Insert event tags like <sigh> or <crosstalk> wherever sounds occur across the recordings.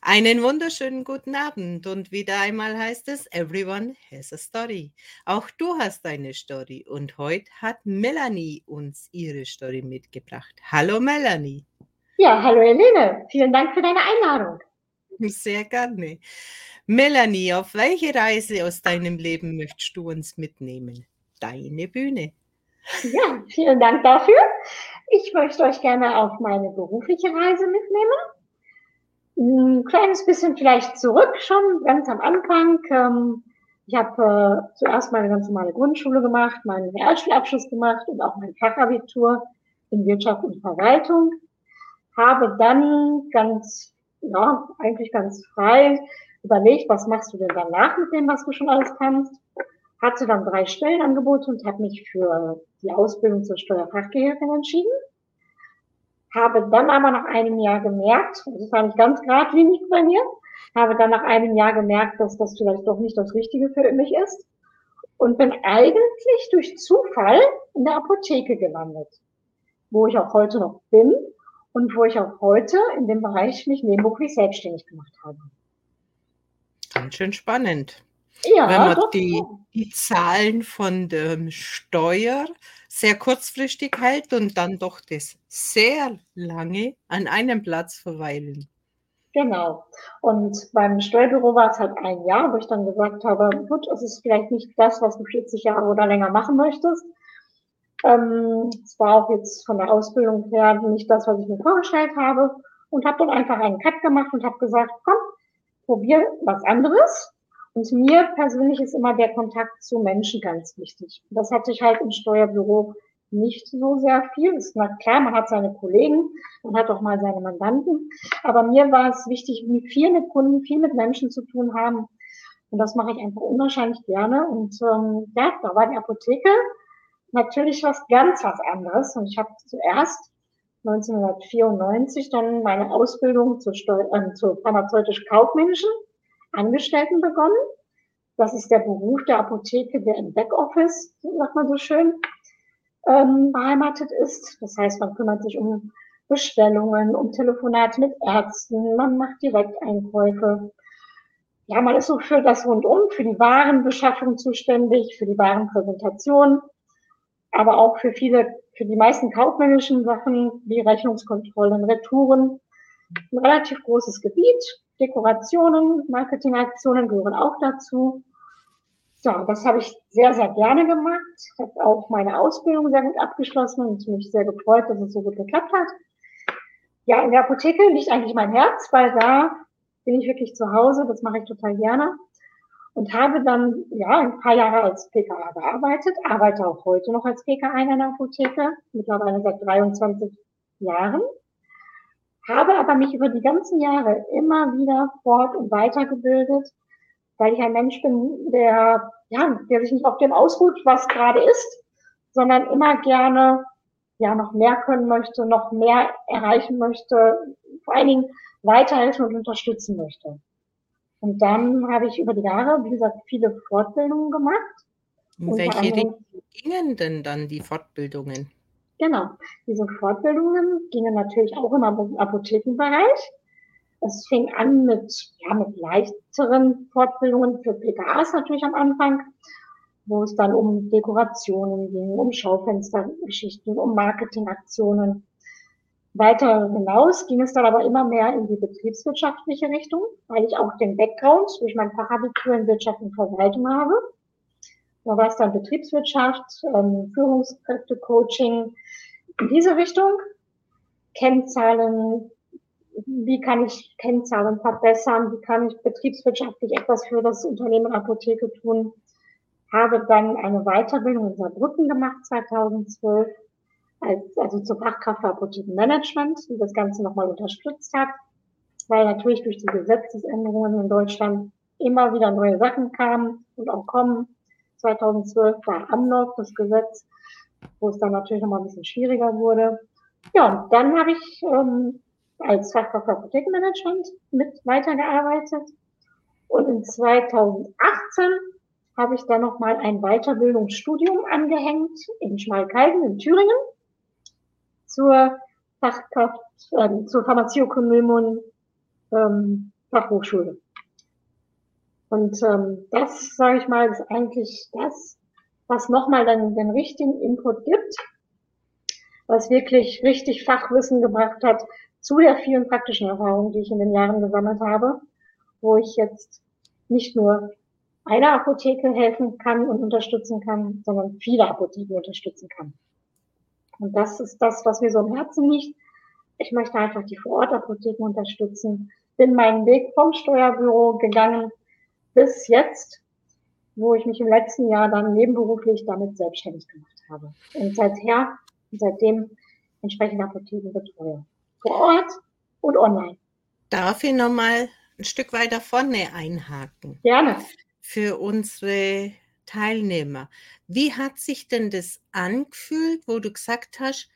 Einen wunderschönen guten Abend und wieder einmal heißt es, everyone has a story. Auch du hast eine Story und heute hat Melanie uns ihre Story mitgebracht. Hallo Melanie. Ja, hallo Helene. Vielen Dank für deine Einladung. Sehr gerne. Melanie, auf welche Reise aus deinem Leben möchtest du uns mitnehmen? Deine Bühne. Ja, vielen Dank dafür. Ich möchte euch gerne auf meine berufliche Reise mitnehmen ein kleines bisschen vielleicht zurück schon, ganz am Anfang. Ähm, ich habe äh, zuerst meine ganz normale Grundschule gemacht, meinen Realschulabschluss gemacht und auch mein Fachabitur in Wirtschaft und Verwaltung. Habe dann ganz, ja, eigentlich ganz frei überlegt, was machst du denn danach mit dem, was du schon alles kannst. Hatte dann drei Stellenangebote und habe mich für die Ausbildung zur Steuerfachgehilfin entschieden habe dann aber nach einem Jahr gemerkt, das war nicht ganz geradlinig bei mir, habe dann nach einem Jahr gemerkt, dass das vielleicht doch nicht das Richtige für mich ist und bin eigentlich durch Zufall in der Apotheke gelandet, wo ich auch heute noch bin und wo ich auch heute in dem Bereich mich nebenberuflich selbstständig gemacht habe. Ganz schön spannend. Ja, Wenn man doch, die, die Zahlen von der Steuer sehr kurzfristig hält und dann doch das sehr lange an einem Platz verweilen. Genau. Und beim Steuerbüro war es halt ein Jahr, wo ich dann gesagt habe, gut, es ist vielleicht nicht das, was du 40 Jahre oder länger machen möchtest. Ähm, es war auch jetzt von der Ausbildung her nicht das, was ich mir vorgestellt habe. Und habe dann einfach einen Cut gemacht und habe gesagt, komm, probier was anderes. Und mir persönlich ist immer der Kontakt zu Menschen ganz wichtig. Das hatte ich halt im Steuerbüro nicht so sehr viel. Ist klar, man hat seine Kollegen, man hat auch mal seine Mandanten. Aber mir war es wichtig, viel mit Kunden, viel mit Menschen zu tun haben. Und das mache ich einfach unwahrscheinlich gerne. Und ähm, ja, da war die Apotheke natürlich was ganz was anderes. Und ich habe zuerst 1994 dann meine Ausbildung zur, Steu äh, zur pharmazeutisch-kaufmännischen Angestellten begonnen. Das ist der Beruf der Apotheke, der im Backoffice, sagt man so schön, ähm, beheimatet ist. Das heißt, man kümmert sich um Bestellungen, um Telefonate mit Ärzten, man macht Direkteinkäufe. Ja, man ist so für das Rundum, für die Warenbeschaffung zuständig, für die Warenpräsentation, aber auch für viele, für die meisten kaufmännischen Sachen wie Rechnungskontrollen, Retouren. Ein relativ großes Gebiet. Dekorationen, Marketingaktionen gehören auch dazu. So, das habe ich sehr, sehr gerne gemacht. Ich habe auch meine Ausbildung sehr gut abgeschlossen und mich sehr gefreut, dass es so gut geklappt hat. Ja, in der Apotheke liegt eigentlich mein Herz, weil da bin ich wirklich zu Hause. Das mache ich total gerne. Und habe dann, ja, ein paar Jahre als PKA gearbeitet, arbeite auch heute noch als PKA in einer Apotheke, mittlerweile seit 23 Jahren habe aber mich über die ganzen Jahre immer wieder fort- und weitergebildet, weil ich ein Mensch bin, der, ja, der sich nicht auf dem ausruht, was gerade ist, sondern immer gerne, ja, noch mehr können möchte, noch mehr erreichen möchte, vor allen Dingen weiterhelfen und unterstützen möchte. Und dann habe ich über die Jahre, wie gesagt, viele Fortbildungen gemacht. In welche Richtung gingen denn dann die Fortbildungen? Genau. Diese Fortbildungen gingen natürlich auch immer im Apothekenbereich. Es fing an mit, ja, mit leichteren Fortbildungen für PKAs natürlich am Anfang, wo es dann um Dekorationen ging, um Schaufenstergeschichten, um Marketingaktionen. Weiter hinaus ging es dann aber immer mehr in die betriebswirtschaftliche Richtung, weil ich auch den Background durch mein Fachabitur in Wirtschaft und Verwaltung habe. Da war es dann Betriebswirtschaft, ähm, Führungskräfte-Coaching, in diese Richtung. Kennzahlen, wie kann ich Kennzahlen verbessern, wie kann ich betriebswirtschaftlich etwas für das Unternehmen Apotheke tun. Habe dann eine Weiterbildung in Saarbrücken gemacht 2012, als, also zur Fachkraft für Apothekenmanagement, die das Ganze nochmal unterstützt hat, weil natürlich durch die Gesetzesänderungen in Deutschland immer wieder neue Sachen kamen und auch kommen. 2012 war Amnok, das Gesetz, wo es dann natürlich nochmal ein bisschen schwieriger wurde. Ja, und dann habe ich ähm, als Fachkraft Apothekenmanagement mit weitergearbeitet. Und in 2018 habe ich dann nochmal ein Weiterbildungsstudium angehängt in Schmalkalden in Thüringen zur Fachkraft, äh, zur Pharmazieökonomin ähm, Fachhochschule. Und ähm, das, sage ich mal, ist eigentlich das, was nochmal dann den richtigen Input gibt, was wirklich richtig Fachwissen gebracht hat zu der vielen praktischen Erfahrung, die ich in den Jahren gesammelt habe, wo ich jetzt nicht nur einer Apotheke helfen kann und unterstützen kann, sondern viele Apotheken unterstützen kann. Und das ist das, was mir so im Herzen liegt. Ich möchte einfach die Vorortapotheken unterstützen. Bin meinen Weg vom Steuerbüro gegangen bis jetzt, wo ich mich im letzten Jahr dann nebenberuflich damit selbstständig gemacht habe. Und seither, seitdem entsprechende Apotheken betreue. Vor Ort und online. Darf ich nochmal ein Stück weiter vorne einhaken? Gerne. Für unsere Teilnehmer. Wie hat sich denn das angefühlt, wo du gesagt hast,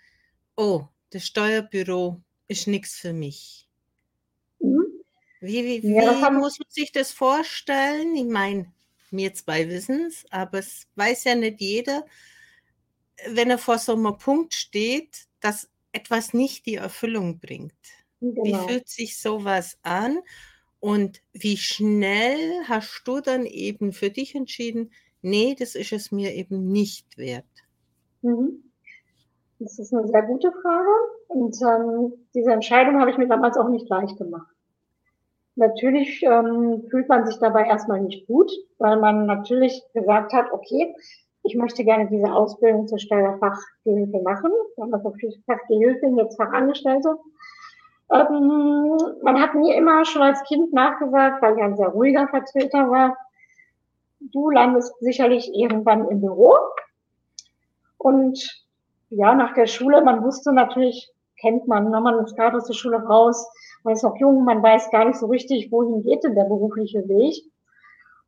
oh, das Steuerbüro ist nichts für mich? Mhm. Wie, wie, wie ja, muss man sich das vorstellen? Ich meine, wir zwei wissen es, aber es weiß ja nicht jeder, wenn er vor so einem Punkt steht, dass etwas nicht die Erfüllung bringt. Genau. Wie fühlt sich sowas an? Und wie schnell hast du dann eben für dich entschieden, nee, das ist es mir eben nicht wert? Mhm. Das ist eine sehr gute Frage. Und ähm, diese Entscheidung habe ich mir damals auch nicht leicht gemacht. Natürlich ähm, fühlt man sich dabei erstmal nicht gut, weil man natürlich gesagt hat, okay, ich möchte gerne diese Ausbildung zur Steuerfachgehilfe machen. Damals auch Fachgehilfin, jetzt Fachangestellte. Ähm, man hat mir immer schon als Kind nachgesagt, weil ich ein sehr ruhiger Vertreter war, du landest sicherlich irgendwann im Büro. Und ja, nach der Schule, man wusste natürlich, kennt man, ne, man ist gerade aus der Schule raus, man ist noch jung, man weiß gar nicht so richtig, wohin geht denn der berufliche Weg.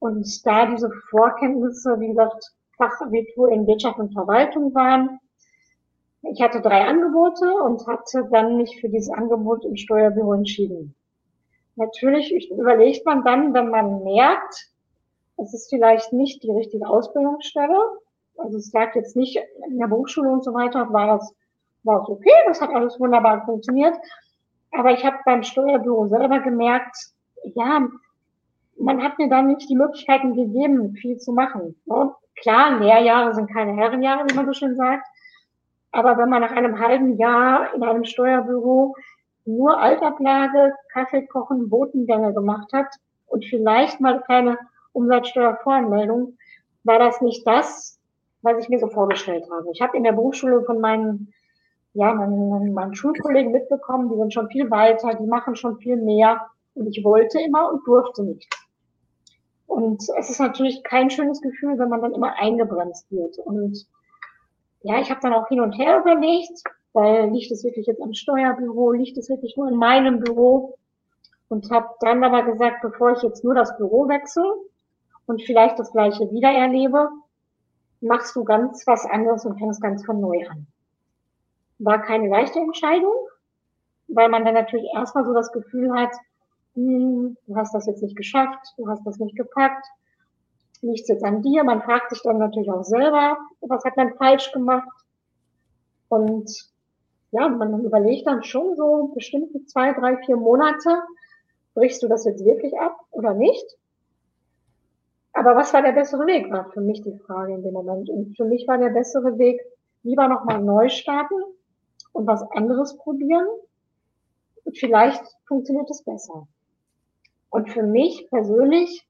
Und da diese Vorkenntnisse, wie gesagt, Fachabitur in Wirtschaft und Verwaltung waren, ich hatte drei Angebote und hatte dann mich für dieses Angebot im Steuerbüro entschieden. Natürlich überlegt man dann, wenn man merkt, es ist vielleicht nicht die richtige Ausbildungsstelle. Also es lag jetzt nicht in der Berufsschule und so weiter, war es, war es okay, das hat alles wunderbar funktioniert. Aber ich habe beim Steuerbüro selber gemerkt, ja, man hat mir dann nicht die Möglichkeiten gegeben, viel zu machen. Klar, Lehrjahre sind keine Herrenjahre, wie man so schön sagt. Aber wenn man nach einem halben Jahr in einem Steuerbüro nur Altablage, Kaffee kochen, Botengänge gemacht hat und vielleicht mal keine Umsatzsteuervoranmeldung, war das nicht das, was ich mir so vorgestellt habe. Ich habe in der Berufsschule von meinen, ja, meinen, meinen Schulkollegen mitbekommen, die sind schon viel weiter, die machen schon viel mehr und ich wollte immer und durfte nicht. Und es ist natürlich kein schönes Gefühl, wenn man dann immer eingebremst wird. Und ja, ich habe dann auch hin und her überlegt, weil liegt es wirklich jetzt am Steuerbüro, liegt es wirklich nur in meinem Büro und habe dann aber gesagt, bevor ich jetzt nur das Büro wechsle und vielleicht das gleiche wieder erlebe, machst du ganz was anderes und fängst ganz von neu an. War keine leichte Entscheidung, weil man dann natürlich erstmal so das Gefühl hat, hm, du hast das jetzt nicht geschafft, du hast das nicht gepackt, liegt jetzt an dir. Man fragt sich dann natürlich auch selber, was hat man falsch gemacht. Und ja, man überlegt dann schon so bestimmte zwei, drei, vier Monate, brichst du das jetzt wirklich ab oder nicht? Aber was war der bessere Weg, war für mich die Frage in dem Moment. Und für mich war der bessere Weg, lieber nochmal neu starten und was anderes probieren. Und vielleicht funktioniert es besser. Und für mich persönlich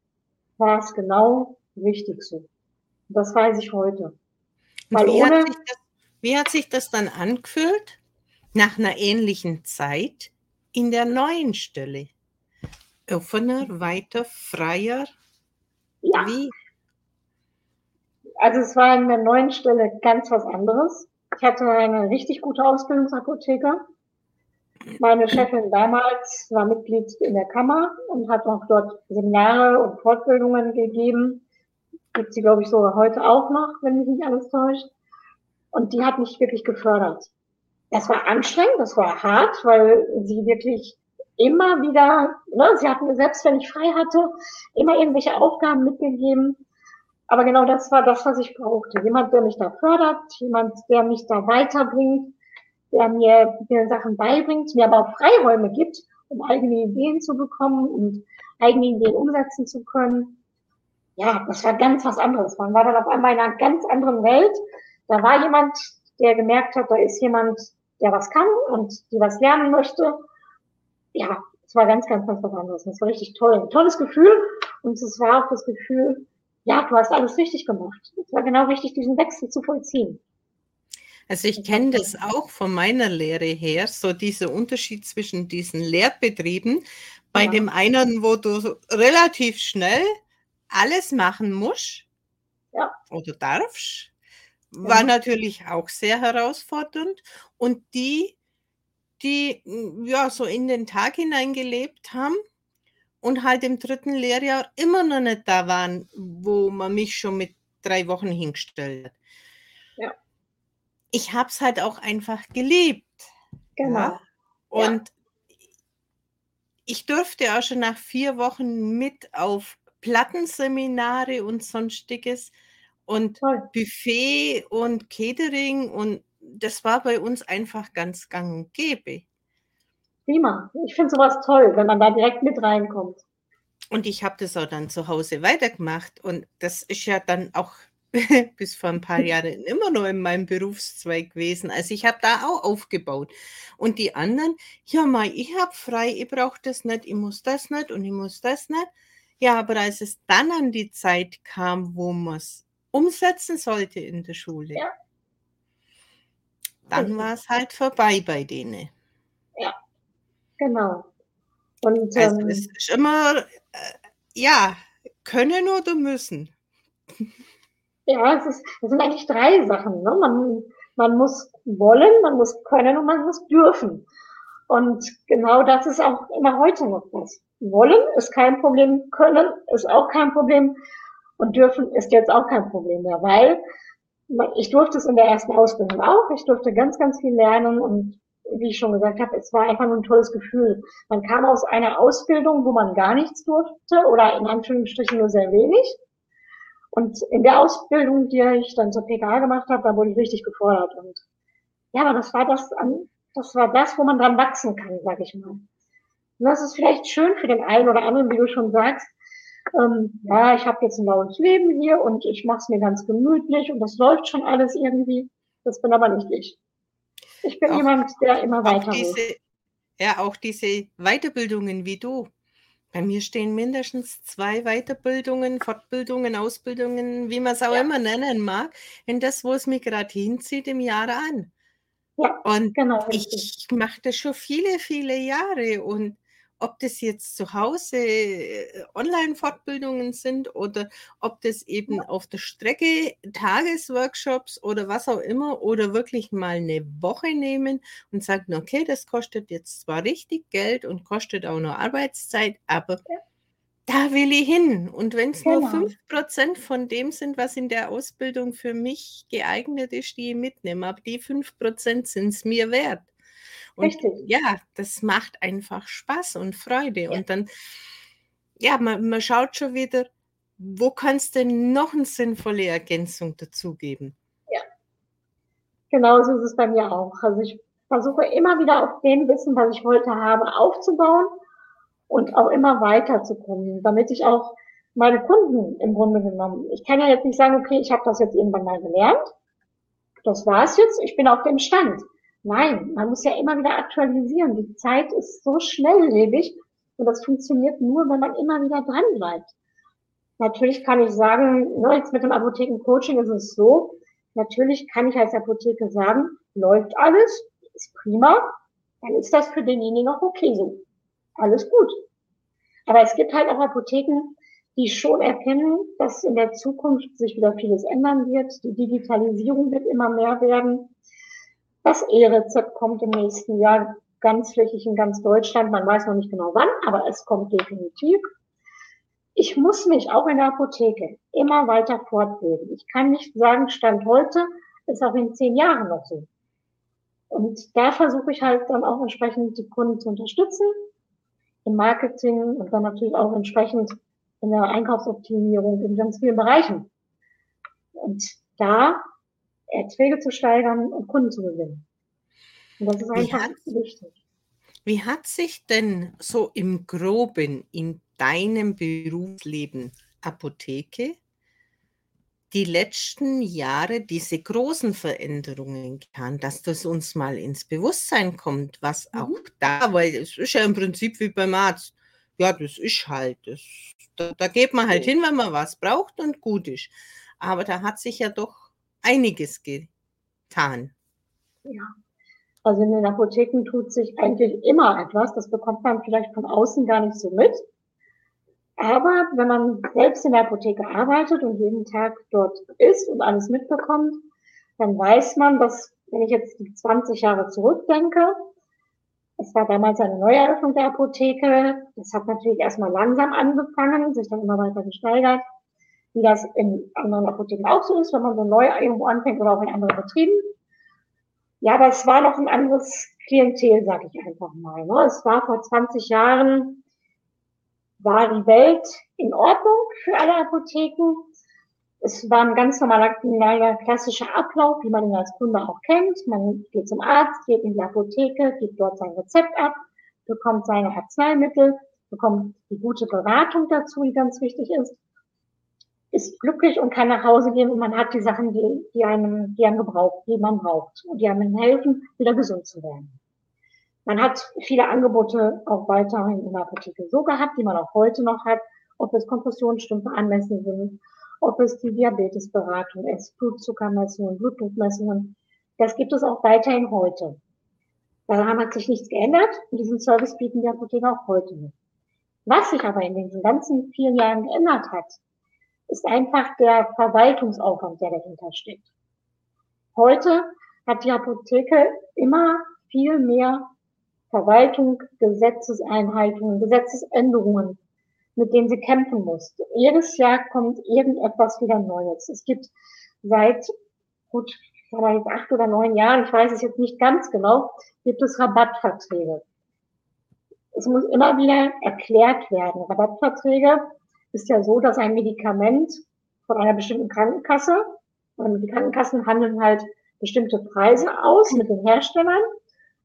war es genau richtig so. Das weiß ich heute. Weil wie, ohne, hat das, wie hat sich das dann angefühlt nach einer ähnlichen Zeit in der neuen Stelle? Offener, weiter, freier? Ja. Wie? Also es war in der neuen Stelle ganz was anderes. Ich hatte eine richtig gute Ausbildungsapotheker. Meine Chefin damals war Mitglied in der Kammer und hat auch dort Seminare und Fortbildungen gegeben gibt sie, glaube ich, sogar heute auch noch, wenn mich nicht alles täuscht. Und die hat mich wirklich gefördert. Das war anstrengend, das war hart, weil sie wirklich immer wieder, ne, sie hat mir selbst, wenn ich frei hatte, immer irgendwelche Aufgaben mitgegeben. Aber genau das war das, was ich brauchte. Jemand, der mich da fördert, jemand, der mich da weiterbringt, der mir, mir Sachen beibringt, mir aber auch Freiräume gibt, um eigene Ideen zu bekommen und eigene Ideen umsetzen zu können. Ja, das war ganz was anderes. Man war dann auf einmal in einer ganz anderen Welt. Da war jemand, der gemerkt hat, da ist jemand, der was kann und die was lernen möchte. Ja, es war ganz, ganz, ganz was anderes. Das war richtig toll. Ein tolles Gefühl. Und es war auch das Gefühl, ja, du hast alles richtig gemacht. Es war genau richtig, diesen Wechsel zu vollziehen. Also ich kenne das auch von meiner Lehre her, so dieser Unterschied zwischen diesen Lehrbetrieben. Bei ja. dem einen, wo du relativ schnell alles machen musst ja. oder darfst, war ja. natürlich auch sehr herausfordernd. Und die, die ja so in den Tag hineingelebt haben und halt im dritten Lehrjahr immer noch nicht da waren, wo man mich schon mit drei Wochen hingestellt hat. Ich habe es halt auch einfach geliebt. Genau. Ja? Und ja. ich durfte auch schon nach vier Wochen mit auf Plattenseminare und sonstiges und Toll. Buffet und Catering und das war bei uns einfach ganz gang und gäbe. Prima. Ich finde sowas toll, wenn man da direkt mit reinkommt. Und ich habe das auch dann zu Hause weitergemacht. Und das ist ja dann auch <laughs> bis vor ein paar Jahren immer noch in meinem Berufszweig gewesen. Also ich habe da auch aufgebaut. Und die anderen, ja mal, ich habe frei, ich brauche das nicht, ich muss das nicht und ich muss das nicht. Ja, aber als es dann an die Zeit kam, wo man es umsetzen sollte in der Schule, ja. dann war es halt vorbei bei denen. Ja, Genau. Und, also ähm, es ist immer, äh, ja, können oder müssen. <laughs> Ja, es, ist, es sind eigentlich drei Sachen. Ne? Man, man muss wollen, man muss können und man muss dürfen. Und genau das ist auch immer heute noch das. Wollen ist kein Problem, können ist auch kein Problem und dürfen ist jetzt auch kein Problem mehr, weil ich durfte es in der ersten Ausbildung auch. Ich durfte ganz, ganz viel lernen und wie ich schon gesagt habe, es war einfach nur ein tolles Gefühl. Man kam aus einer Ausbildung, wo man gar nichts durfte oder in Anführungsstrichen nur sehr wenig. Und in der Ausbildung, die ich dann zur PKA gemacht habe, da wurde ich richtig gefordert. Und ja, aber das war das, das war das, wo man dran wachsen kann, sag ich mal. Und das ist vielleicht schön für den einen oder anderen, wie du schon sagst. Ähm, ja, ich habe jetzt ein laues Leben hier und ich mache es mir ganz gemütlich und das läuft schon alles irgendwie. Das bin aber nicht ich. Ich bin auch, jemand, der immer weiter diese, Ja, auch diese Weiterbildungen wie du. Bei mir stehen mindestens zwei Weiterbildungen, Fortbildungen, Ausbildungen, wie man es auch ja. immer nennen mag, in das, wo es mich gerade hinzieht, im Jahr an. Ja, und genau, ich mache das schon viele, viele Jahre und ob das jetzt zu Hause äh, Online-Fortbildungen sind oder ob das eben auf der Strecke Tagesworkshops oder was auch immer oder wirklich mal eine Woche nehmen und sagen, okay, das kostet jetzt zwar richtig Geld und kostet auch noch Arbeitszeit, aber ja. da will ich hin. Und wenn es genau. nur 5% von dem sind, was in der Ausbildung für mich geeignet ist, die ich mitnehme, aber die 5% sind es mir wert. Und Richtig. ja, das macht einfach Spaß und Freude. Ja. Und dann, ja, man, man schaut schon wieder, wo kannst du denn noch eine sinnvolle Ergänzung dazugeben? Ja, genau so ist es bei mir auch. Also ich versuche immer wieder auf dem Wissen, was ich heute habe, aufzubauen und auch immer weiterzukommen, damit ich auch meine Kunden im Grunde genommen, ich kann ja jetzt nicht sagen, okay, ich habe das jetzt irgendwann mal gelernt, das war's jetzt, ich bin auf dem Stand. Nein, man muss ja immer wieder aktualisieren. Die Zeit ist so schnelllebig und das funktioniert nur, wenn man immer wieder dran bleibt. Natürlich kann ich sagen, ne, jetzt mit dem Apothekencoaching ist es so, natürlich kann ich als Apotheke sagen, läuft alles, ist prima, dann ist das für denjenigen auch okay so. Alles gut. Aber es gibt halt auch Apotheken, die schon erkennen, dass in der Zukunft sich wieder vieles ändern wird. Die Digitalisierung wird immer mehr werden. Das E-Rezept kommt im nächsten Jahr ganz flächig in ganz Deutschland. Man weiß noch nicht genau wann, aber es kommt definitiv. Ich muss mich auch in der Apotheke immer weiter fortbilden. Ich kann nicht sagen, Stand heute ist auch in zehn Jahren noch so. Und da versuche ich halt dann auch entsprechend die Kunden zu unterstützen im Marketing und dann natürlich auch entsprechend in der Einkaufsoptimierung in ganz vielen Bereichen. Und da Erträge zu steigern und Kunden zu gewinnen. Und das ist einfach hat, wichtig. Wie hat sich denn so im Groben in deinem Berufsleben Apotheke die letzten Jahre diese großen Veränderungen getan, dass das uns mal ins Bewusstsein kommt, was auch mhm. da, weil es ist ja im Prinzip wie beim Arzt. Ja, das ist halt, das, da, da geht man halt hin, wenn man was braucht und gut ist. Aber da hat sich ja doch einiges getan. Ja, also in den Apotheken tut sich eigentlich immer etwas. Das bekommt man vielleicht von außen gar nicht so mit. Aber wenn man selbst in der Apotheke arbeitet und jeden Tag dort ist und alles mitbekommt, dann weiß man, dass, wenn ich jetzt 20 Jahre zurückdenke, es war damals eine Neueröffnung der Apotheke. Das hat natürlich erstmal langsam angefangen, sich dann immer weiter gesteigert, wie das in anderen Apotheken auch so ist, wenn man so neu irgendwo anfängt oder auch in anderen Betrieben. Ja, aber es war noch ein anderes Klientel, sag ich einfach mal. Ne? Es war vor 20 Jahren war die Welt in Ordnung für alle Apotheken. Es war ein ganz normaler, normaler klassischer Ablauf, wie man ihn als Kunde auch kennt. Man geht zum Arzt, geht in die Apotheke, gibt dort sein Rezept ab, bekommt seine Arzneimittel, bekommt die gute Beratung dazu, die ganz wichtig ist, ist glücklich und kann nach Hause gehen und man hat die Sachen, die, die einem, die einem gebraucht, die man braucht und die einem helfen, wieder gesund zu werden. Man hat viele Angebote auch weiterhin in der Apotheke so gehabt, die man auch heute noch hat, ob es Kompressionsstümpfe anmessen sind, ob es die Diabetesberatung ist, Blutzuckermessungen, Blutdruckmessungen. Das gibt es auch weiterhin heute. Daran hat sich nichts geändert und diesen Service bieten die Apotheker auch heute nicht. Was sich aber in diesen ganzen vielen Jahren geändert hat, ist einfach der Verwaltungsaufwand, der dahinter steckt. Heute hat die Apotheke immer viel mehr Verwaltung, Gesetzeseinhaltungen, Gesetzesänderungen, mit denen sie kämpfen muss. Jedes Jahr kommt irgendetwas wieder Neues. Es gibt seit gut vielleicht acht oder neun Jahren, ich weiß es jetzt nicht ganz genau, gibt es Rabattverträge. Es muss immer wieder erklärt werden. Rabattverträge ist ja so, dass ein Medikament von einer bestimmten Krankenkasse, und die Krankenkassen handeln halt bestimmte Preise aus mit den Herstellern.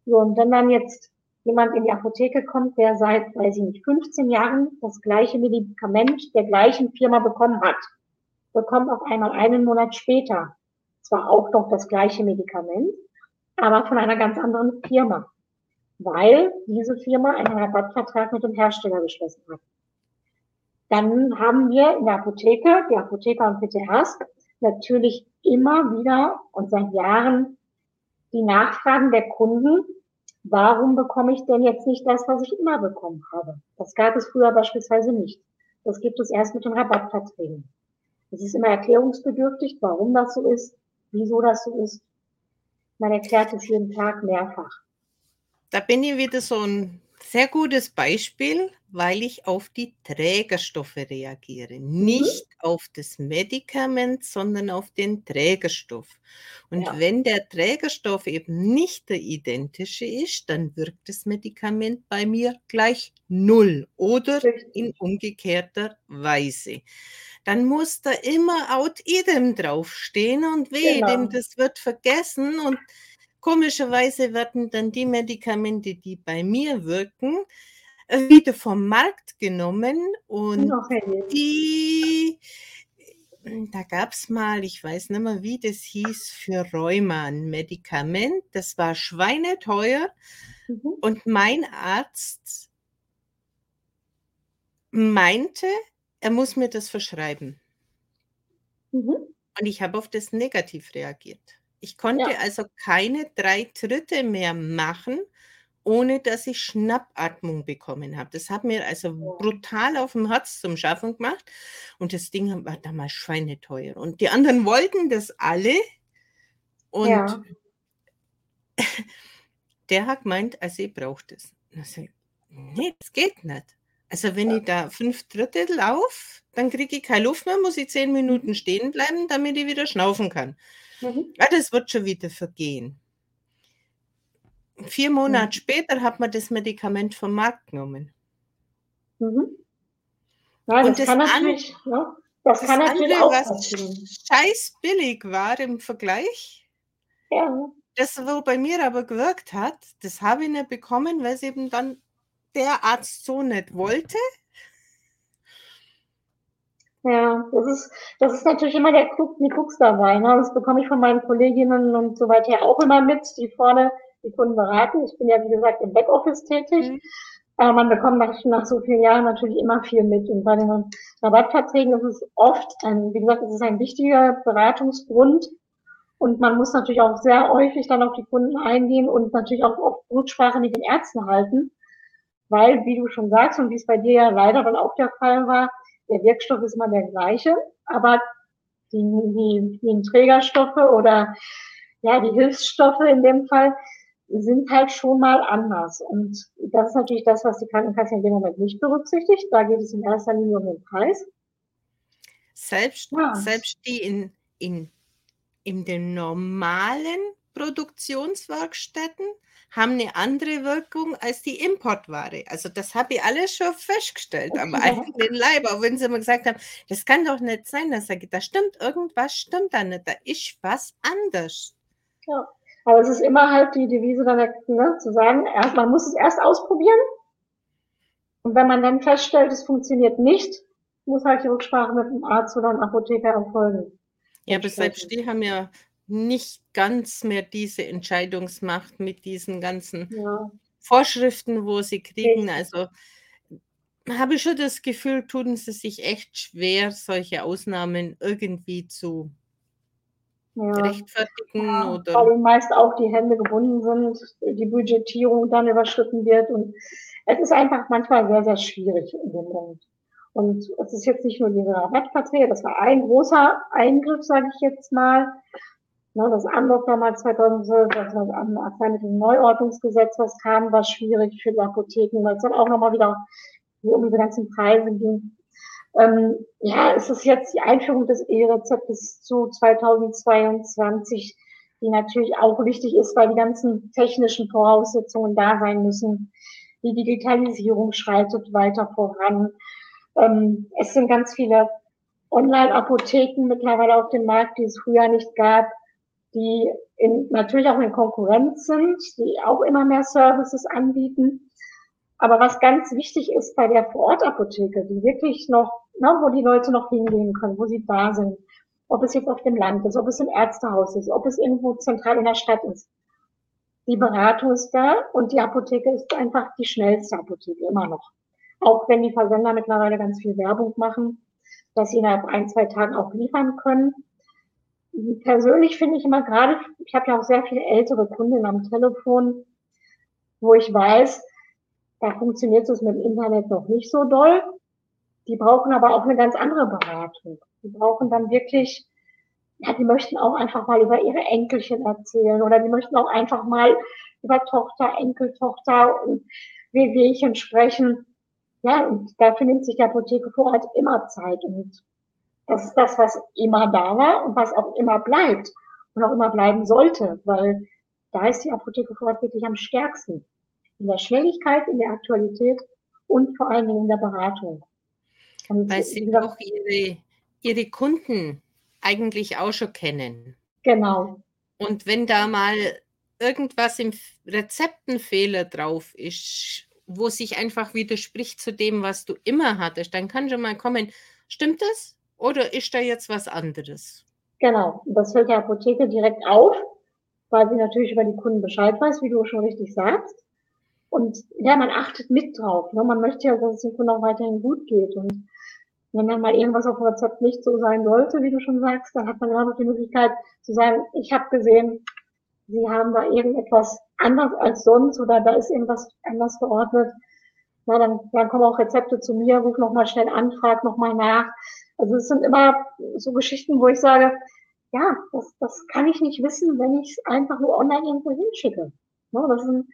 So, und wenn dann jetzt jemand in die Apotheke kommt, der seit, weiß ich nicht, 15 Jahren das gleiche Medikament der gleichen Firma bekommen hat, bekommt auf einmal einen Monat später zwar auch noch das gleiche Medikament, aber von einer ganz anderen Firma, weil diese Firma einen Rabattvertrag mit dem Hersteller geschlossen hat. Dann haben wir in der Apotheke, die Apotheker und PTHs, natürlich immer wieder und seit Jahren die Nachfragen der Kunden, warum bekomme ich denn jetzt nicht das, was ich immer bekommen habe? Das gab es früher beispielsweise nicht. Das gibt es erst mit den Rabattverträgen. Es ist immer erklärungsbedürftig, warum das so ist, wieso das so ist. Man erklärt es jeden Tag mehrfach. Da bin ich wieder so ein sehr gutes Beispiel, weil ich auf die Trägerstoffe reagiere. Mhm. Nicht auf das Medikament, sondern auf den Trägerstoff. Und ja. wenn der Trägerstoff eben nicht der identische ist, dann wirkt das Medikament bei mir gleich null oder in umgekehrter Weise. Dann muss da immer out idem draufstehen und weh, genau. das wird vergessen und Komischerweise werden dann die Medikamente, die bei mir wirken, wieder vom Markt genommen und die, da gab es mal, ich weiß nicht mehr, wie das hieß, für Rheuma ein Medikament, das war schweineteuer mhm. und mein Arzt meinte, er muss mir das verschreiben. Mhm. Und ich habe auf das negativ reagiert. Ich konnte ja. also keine drei Tritte mehr machen, ohne dass ich Schnappatmung bekommen habe. Das hat mir also brutal auf dem Herz zum Schaffen gemacht. Und das Ding war damals schweineteuer. Und die anderen wollten das alle. Und ja. <laughs> der hat gemeint, also ich brauche das. nee, das geht nicht. Also wenn ich da fünf Drittel laufe, dann kriege ich keine Luft mehr, muss ich zehn Minuten stehen bleiben, damit ich wieder schnaufen kann. Mhm. Ja, das wird schon wieder vergehen. Vier Monate mhm. später hat man das Medikament vom Markt genommen. Mhm. Ja, das, das, kann natürlich, an, ja, das, das kann natürlich andere, auch was scheiß billig war im Vergleich, ja. Das, wo bei mir aber gewirkt hat, das habe ich nicht bekommen, weil es eben dann der Arzt so nicht wollte. Ja, das ist, das ist natürlich immer der Krux, die Krux dabei. Ne? Das bekomme ich von meinen Kolleginnen und so weiter auch immer mit, die vorne die Kunden beraten. Ich bin ja, wie gesagt, im Backoffice tätig. Mhm. Aber man bekommt nach, nach so vielen Jahren natürlich immer viel mit. Und bei den Rabattverträgen ist es oft ein, wie gesagt, es ist ein wichtiger Beratungsgrund. Und man muss natürlich auch sehr häufig dann auf die Kunden eingehen und natürlich auch auf Rücksprache mit den Ärzten halten. Weil, wie du schon sagst und wie es bei dir ja leider dann auch der Fall war, der Wirkstoff ist immer der gleiche, aber die, die, die Trägerstoffe oder ja, die Hilfsstoffe in dem Fall, sind halt schon mal anders. Und das ist natürlich das, was die Krankenkasse in dem Moment nicht berücksichtigt. Da geht es in erster Linie um den Preis. Selbst, ja. selbst die in, in, in den normalen Produktionswerkstätten haben eine andere Wirkung als die Importware. Also das habe ich alles schon festgestellt am eigenen Leib, auch wenn sie immer gesagt haben, das kann doch nicht sein. Da sage ich, da stimmt irgendwas, stimmt da nicht, da ist was anders. Ja. Aber es ist immer halt die Devise dann ne, zu sagen, erst, man muss es erst ausprobieren. Und wenn man dann feststellt, es funktioniert nicht, muss halt die Rücksprache mit dem Arzt oder einem Apotheker erfolgen. Ja, aber selbst die haben ja nicht ganz mehr diese Entscheidungsmacht mit diesen ganzen ja. Vorschriften, wo sie kriegen. Also habe ich schon das Gefühl, tun sie sich echt schwer, solche Ausnahmen irgendwie zu ja. rechtfertigen. Ja, oder? Weil meist auch die Hände gebunden sind, die Budgetierung dann überschritten wird. Und es ist einfach manchmal sehr, sehr schwierig in dem Punkt. Und es ist jetzt nicht nur diese Rabattverträge, das war ein großer Eingriff, sage ich jetzt mal. Das Anlock damals 2012, das Arzneimittel-Neuordnungsgesetz, was kam, war schwierig für die Apotheken, weil es dann auch nochmal wieder um diese ganzen Preise ging. Ähm, ja, es ist jetzt die Einführung des E-Rezeptes zu 2022, die natürlich auch wichtig ist, weil die ganzen technischen Voraussetzungen da sein müssen. Die Digitalisierung schreitet weiter voran. Ähm, es sind ganz viele Online-Apotheken mittlerweile auf dem Markt, die es früher nicht gab, die in, natürlich auch in Konkurrenz sind, die auch immer mehr Services anbieten. Aber was ganz wichtig ist bei der Vorortapotheke, die wirklich noch, ne, wo die Leute noch hingehen können, wo sie da sind, ob es jetzt auf dem Land ist, ob es im Ärztehaus ist, ob es irgendwo zentral in der Stadt ist. Die Beratung ist da und die Apotheke ist einfach die schnellste Apotheke, immer noch. Auch wenn die Versender mittlerweile ganz viel Werbung machen, dass sie innerhalb ein, zwei Tagen auch liefern können. Persönlich finde ich immer gerade, ich habe ja auch sehr viele ältere Kunden am Telefon, wo ich weiß, da funktioniert es mit dem Internet noch nicht so doll. Die brauchen aber auch eine ganz andere Beratung. Die brauchen dann wirklich, ja, die möchten auch einfach mal über ihre Enkelchen erzählen oder die möchten auch einfach mal über Tochter, Enkeltochter und Wehwehchen sprechen. Ja, und dafür nimmt sich die Apotheke vor Ort immer Zeit. Und das ist das, was immer da war und was auch immer bleibt und auch immer bleiben sollte, weil da ist die Apotheke vor Ort wirklich am stärksten in der Schnelligkeit, in der Aktualität und vor allen Dingen in der Beratung. Und Weil Sie auch Ihre, Ihre Kunden eigentlich auch schon kennen. Genau. Und wenn da mal irgendwas im Rezeptenfehler drauf ist, wo sich einfach widerspricht zu dem, was du immer hattest, dann kann schon mal kommen, stimmt das oder ist da jetzt was anderes? Genau, das fällt der Apotheke direkt auf, weil sie natürlich über die Kunden Bescheid weiß, wie du schon richtig sagst. Und ja, man achtet mit drauf. Ne? Man möchte ja, dass es dem Kunden auch weiterhin gut geht. Und wenn dann mal irgendwas auf dem Rezept nicht so sein sollte, wie du schon sagst, dann hat man immer noch die Möglichkeit zu sagen, ich habe gesehen, Sie haben da irgendetwas anders als sonst oder da ist irgendwas anders verordnet. Na, dann, dann kommen auch Rezepte zu mir, ruf nochmal schnell an, frag nochmal nach. Also es sind immer so Geschichten, wo ich sage, ja, das, das kann ich nicht wissen, wenn ich es einfach nur online irgendwo hinschicke. Ne, das sind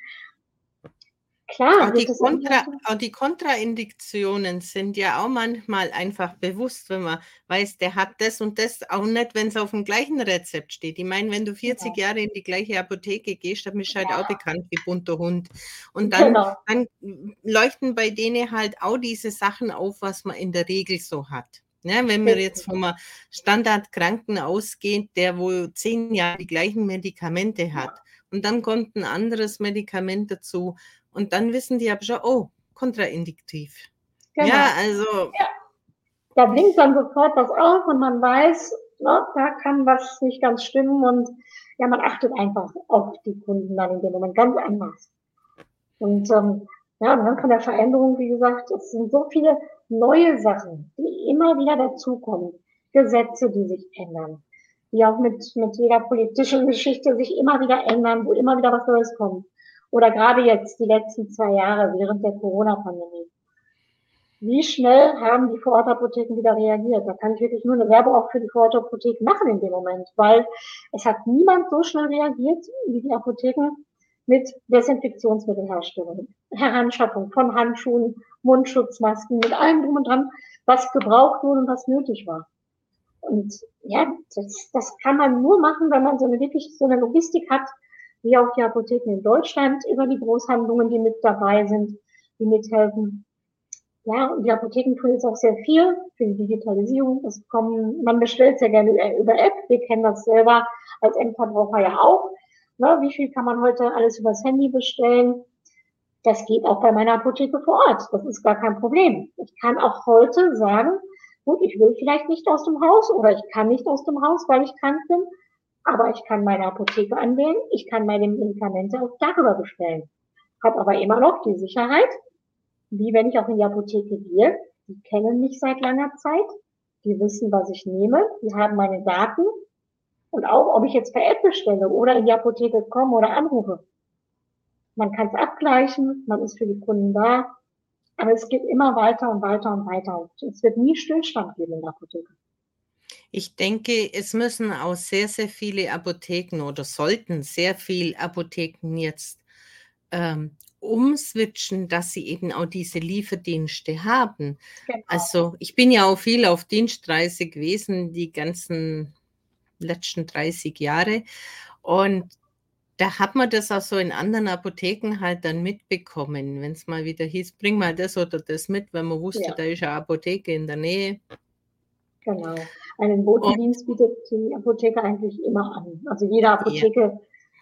Klar. Und die, Kontra, und die Kontraindikationen sind ja auch manchmal einfach bewusst, wenn man weiß, der hat das und das, auch nicht, wenn es auf dem gleichen Rezept steht. Ich meine, wenn du 40 ja. Jahre in die gleiche Apotheke gehst, dann bist du halt ja. auch bekannt wie bunter Hund. Und dann, genau. dann leuchten bei denen halt auch diese Sachen auf, was man in der Regel so hat. Ne, wenn wir jetzt vom Standardkranken ausgehen, der wohl zehn Jahre die gleichen Medikamente hat und dann kommt ein anderes Medikament dazu und dann wissen die aber schon, oh, kontraindiktiv. Genau. Ja, also. Ja. Da blinkt dann sofort was auf und man weiß, ne, da kann was nicht ganz stimmen und ja, man achtet einfach auf die Kunden dann in dem Moment ganz anders. Und ähm, ja, und dann von der Veränderung, wie gesagt, es sind so viele neue Sachen, die immer wieder dazukommen. Gesetze, die sich ändern, die auch mit, mit jeder politischen Geschichte sich immer wieder ändern, wo immer wieder was Neues kommt. Oder gerade jetzt, die letzten zwei Jahre während der Corona-Pandemie. Wie schnell haben die Vorortapotheken wieder reagiert? Da kann ich wirklich nur eine Werbung auch für die Vorortapotheken machen in dem Moment, weil es hat niemand so schnell reagiert wie die Apotheken mit Desinfektionsmittelherstellung, Heranschaffung von Handschuhen, Mundschutzmasken, mit allem drum und dran, was gebraucht wurde und was nötig war. Und ja, das, das kann man nur machen, wenn man so eine wirklich so eine Logistik hat, wie auch die Apotheken in Deutschland über die Großhandlungen, die mit dabei sind, die mithelfen. Ja, und die Apotheken tun jetzt auch sehr viel für die Digitalisierung. Es kommen, man bestellt sehr gerne über App. Wir kennen das selber als Endverbraucher ja auch. Ne, wie viel kann man heute alles übers Handy bestellen? Das geht auch bei meiner Apotheke vor Ort. Das ist gar kein Problem. Ich kann auch heute sagen, gut, ich will vielleicht nicht aus dem Haus oder ich kann nicht aus dem Haus, weil ich krank bin, aber ich kann meine Apotheke anwählen, ich kann meine Medikamente auch darüber bestellen. Habe aber immer noch die Sicherheit, wie wenn ich auch in die Apotheke gehe. Die kennen mich seit langer Zeit, die wissen, was ich nehme, die haben meine Daten und auch, ob ich jetzt per App bestelle oder in die Apotheke komme oder anrufe. Man kann es abgleichen, man ist für die Kunden da, aber es geht immer weiter und weiter und weiter. Es wird nie Stillstand geben in der Apotheke. Ich denke, es müssen auch sehr, sehr viele Apotheken oder sollten sehr viele Apotheken jetzt ähm, umswitchen, dass sie eben auch diese Lieferdienste haben. Genau. Also ich bin ja auch viel auf Dienstreise gewesen, die ganzen letzten 30 Jahre. Und da hat man das auch so in anderen Apotheken halt dann mitbekommen, wenn es mal wieder hieß, bring mal das oder das mit, wenn man wusste, ja. da ist eine Apotheke in der Nähe. Genau. Einen Botendienst bietet die Apotheke eigentlich immer an. Also jede Apotheke ja.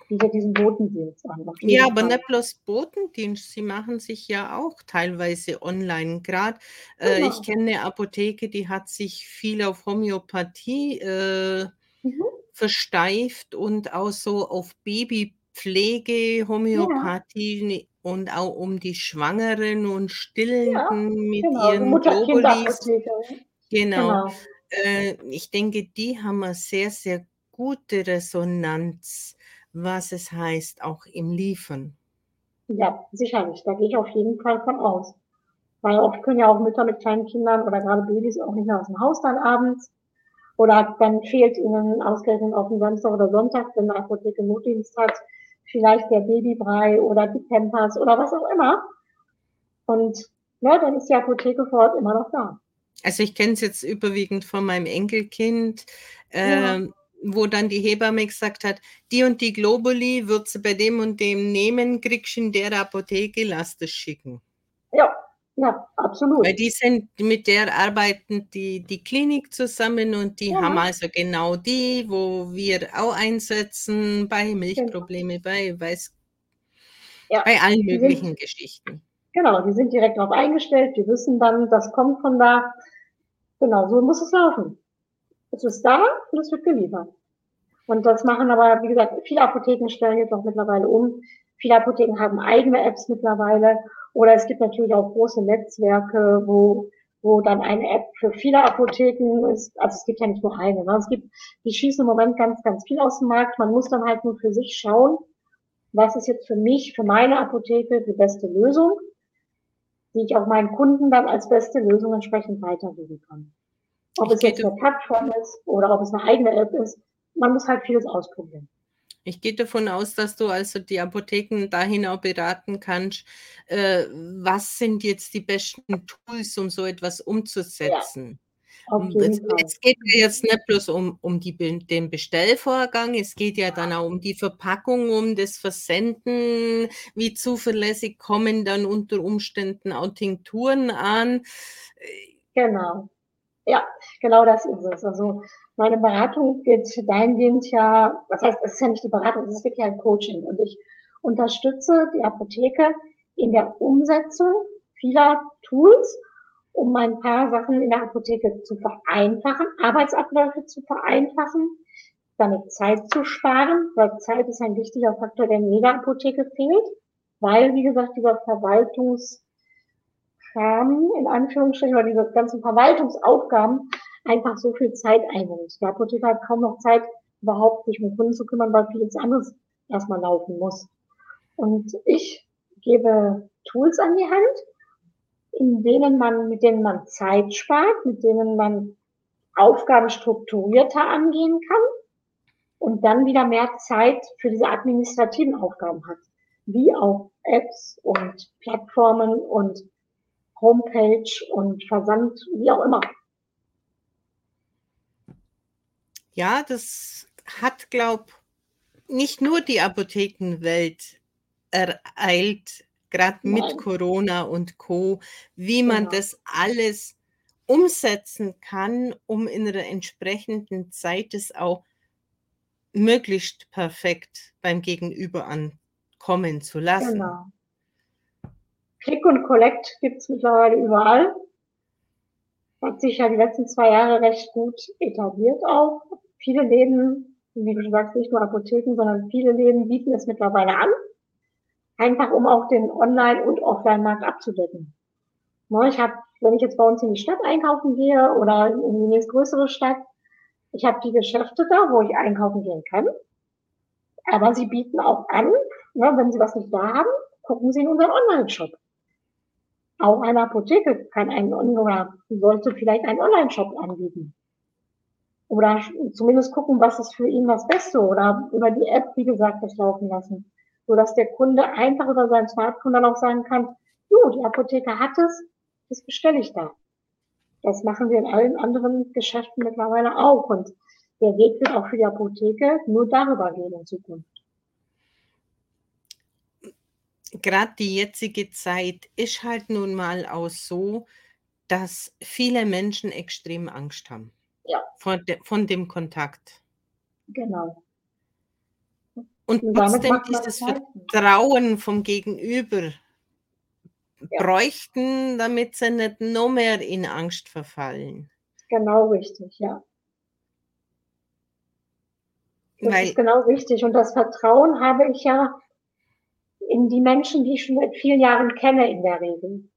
bietet diesen Botendienst an. Ja, aber nicht bloß Botendienst, sie machen sich ja auch teilweise online. Gerade äh, genau. ich kenne eine Apotheke, die hat sich viel auf Homöopathie äh, mhm. versteift und auch so auf Babypflege, Homöopathie ja. und auch um die Schwangeren und Stillenden ja, mit genau. ihren Globulis. Genau. genau. Äh, ich denke, die haben eine sehr, sehr gute Resonanz, was es heißt, auch im Liefern. Ja, sicherlich. Da gehe ich auf jeden Fall von aus. Weil oft können ja auch Mütter mit kleinen Kindern oder gerade Babys auch nicht mehr aus dem Haus dann abends. Oder dann fehlt ihnen ausgerechnet auf dem Samstag oder Sonntag, wenn eine Apotheke Notdienst hat, vielleicht der Babybrei oder die Pampers oder was auch immer. Und ja, dann ist die Apotheke vor Ort immer noch da. Also ich kenne es jetzt überwiegend von meinem Enkelkind, ja. Ähm, wo dann die Hebamme gesagt hat, die und die Globuli wird sie bei dem und dem nehmen, kriegst du in der Apotheke, lass das schicken. Ja, ja, absolut. Weil die sind, mit der arbeiten die, die Klinik zusammen und die ja. haben also genau die, wo wir auch einsetzen bei genau. Milchprobleme, bei Weiß, ja. bei allen möglichen sind, Geschichten. Genau, die sind direkt darauf eingestellt, die wissen dann, das kommt von da. Genau, so muss es laufen. Es ist da und es wird geliefert. Und das machen aber, wie gesagt, viele Apotheken stellen jetzt auch mittlerweile um. Viele Apotheken haben eigene Apps mittlerweile oder es gibt natürlich auch große Netzwerke, wo, wo dann eine App für viele Apotheken ist. Also es gibt ja nicht nur eine. Ne? Es gibt, die schießen im Moment ganz, ganz viel aus dem Markt. Man muss dann halt nur für sich schauen, was ist jetzt für mich, für meine Apotheke die beste Lösung, die ich auch meinen Kunden dann als beste Lösung entsprechend weitergeben kann. Ob es jetzt eine Plattform ist oder ob es eine eigene App ist, man muss halt vieles ausprobieren. Ich gehe davon aus, dass du also die Apotheken dahin auch beraten kannst, äh, was sind jetzt die besten Tools, um so etwas umzusetzen. Ja, es, es, geht ja jetzt nicht bloß um, um die, den Bestellvorgang, es geht ja dann auch um die Verpackung, um das Versenden, wie zuverlässig kommen dann unter Umständen auch Tinkturen an. Genau. Ja, genau das ist es. Also meine Beratung geht dahingehend ja, was heißt, es ist ja nicht die Beratung, es ist wirklich ein Coaching. Und ich unterstütze die Apotheke in der Umsetzung vieler Tools, um ein paar Sachen in der Apotheke zu vereinfachen, Arbeitsabläufe zu vereinfachen, damit Zeit zu sparen, weil Zeit ist ein wichtiger Faktor, der in jeder Apotheke fehlt, weil, wie gesagt, dieser Verwaltungs Kram, in Anführungsstrichen, oder diese ganzen Verwaltungsaufgaben einfach so viel Zeit einnimmt. Der Apotheker hat kaum noch Zeit, überhaupt sich um Kunden zu kümmern, weil vieles anderes erstmal laufen muss. Und ich gebe Tools an die Hand, in denen man, mit denen man Zeit spart, mit denen man Aufgaben strukturierter angehen kann und dann wieder mehr Zeit für diese administrativen Aufgaben hat, wie auch Apps und Plattformen und Homepage und Versand, wie auch immer. Ja, das hat, glaube nicht nur die Apothekenwelt ereilt, gerade mit Corona und Co., wie man genau. das alles umsetzen kann, um in einer entsprechenden Zeit es auch möglichst perfekt beim Gegenüber ankommen zu lassen. Genau. Click und Collect gibt es mittlerweile überall. Hat sich ja die letzten zwei Jahre recht gut etabliert auch. Viele Läden, wie du schon sagst, nicht nur Apotheken, sondern viele Läden bieten es mittlerweile an. Einfach um auch den Online- und Offline-Markt abzudecken. Ich habe, wenn ich jetzt bei uns in die Stadt einkaufen gehe oder in die nächstgrößere Stadt, ich habe die Geschäfte da, wo ich einkaufen gehen kann. Aber sie bieten auch an, ne, wenn sie was nicht da haben, gucken sie in unseren Online-Shop. Auch eine Apotheke kann einen oder sollte vielleicht einen Online-Shop anbieten. Oder zumindest gucken, was ist für ihn das Beste oder über die App, wie gesagt, das laufen lassen. Sodass der Kunde einfach über sein Smartphone dann auch sagen kann, jo, die Apotheke hat es, das bestelle ich da. Das machen wir in allen anderen Geschäften mittlerweile auch. Und der Weg wird auch für die Apotheke nur darüber gehen in Zukunft gerade die jetzige Zeit ist halt nun mal auch so, dass viele Menschen extrem Angst haben Ja, von, de, von dem Kontakt. genau. Und trotzdem dieses. Vertrauen vom Gegenüber Ja, bräuchten, damit sie nicht noch mehr in Angst verfallen. genau richtig, ja. Das Weil ist genau richtig. Und das Vertrauen habe ich ja in die Menschen, die ich schon seit vielen Jahren kenne in der Regel.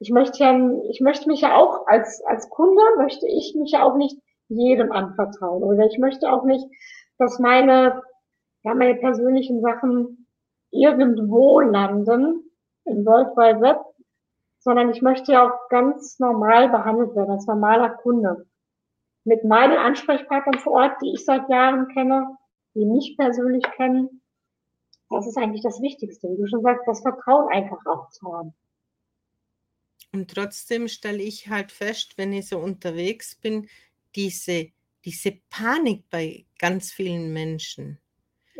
Ich möchte ja, ich möchte mich ja auch als, als Kunde möchte ich mich ja auch nicht jedem anvertrauen oder ich möchte auch nicht, dass meine, ja, meine persönlichen Sachen irgendwo landen im World Wide Web, sondern ich möchte ja auch ganz normal behandelt werden, als normaler Kunde. Mit meinen Ansprechpartnern vor Ort, die ich seit Jahren kenne, die mich persönlich kennen das ist eigentlich das Wichtigste, wie du schon sagst, das Vertrauen einfach auch zu haben. Und trotzdem stelle ich halt fest, wenn ich so unterwegs bin, diese, diese Panik bei ganz vielen Menschen,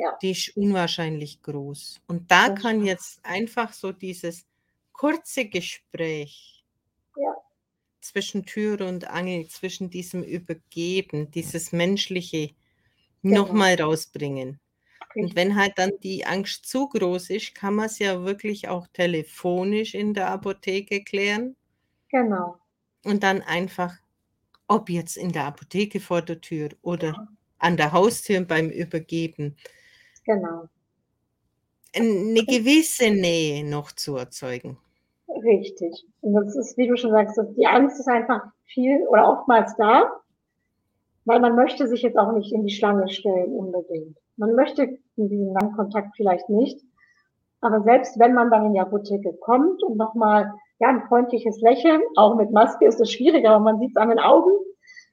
Ja, die ist unwahrscheinlich groß. Und da das kann jetzt einfach so dieses kurze Gespräch Ja, zwischen Tür und Angel, zwischen diesem Übergeben, dieses Menschliche genau. nochmal rausbringen. Und wenn halt dann die Angst zu groß ist, kann man es ja wirklich auch telefonisch in der Apotheke klären. Genau. Und dann einfach, ob jetzt in der Apotheke vor der Tür oder ja. an der Haustür beim Übergeben. Genau. Eine gewisse Nähe noch zu erzeugen. Richtig. Und das ist, wie du schon sagst, die Angst ist einfach viel oder oftmals da, weil man möchte sich jetzt auch nicht in die Schlange stellen unbedingt. Man möchte diesen langen Kontakt vielleicht nicht. Aber selbst wenn man dann in die Apotheke kommt und nochmal ja, ein freundliches Lächeln, auch mit Maske ist es schwierig, aber man sieht es an den Augen,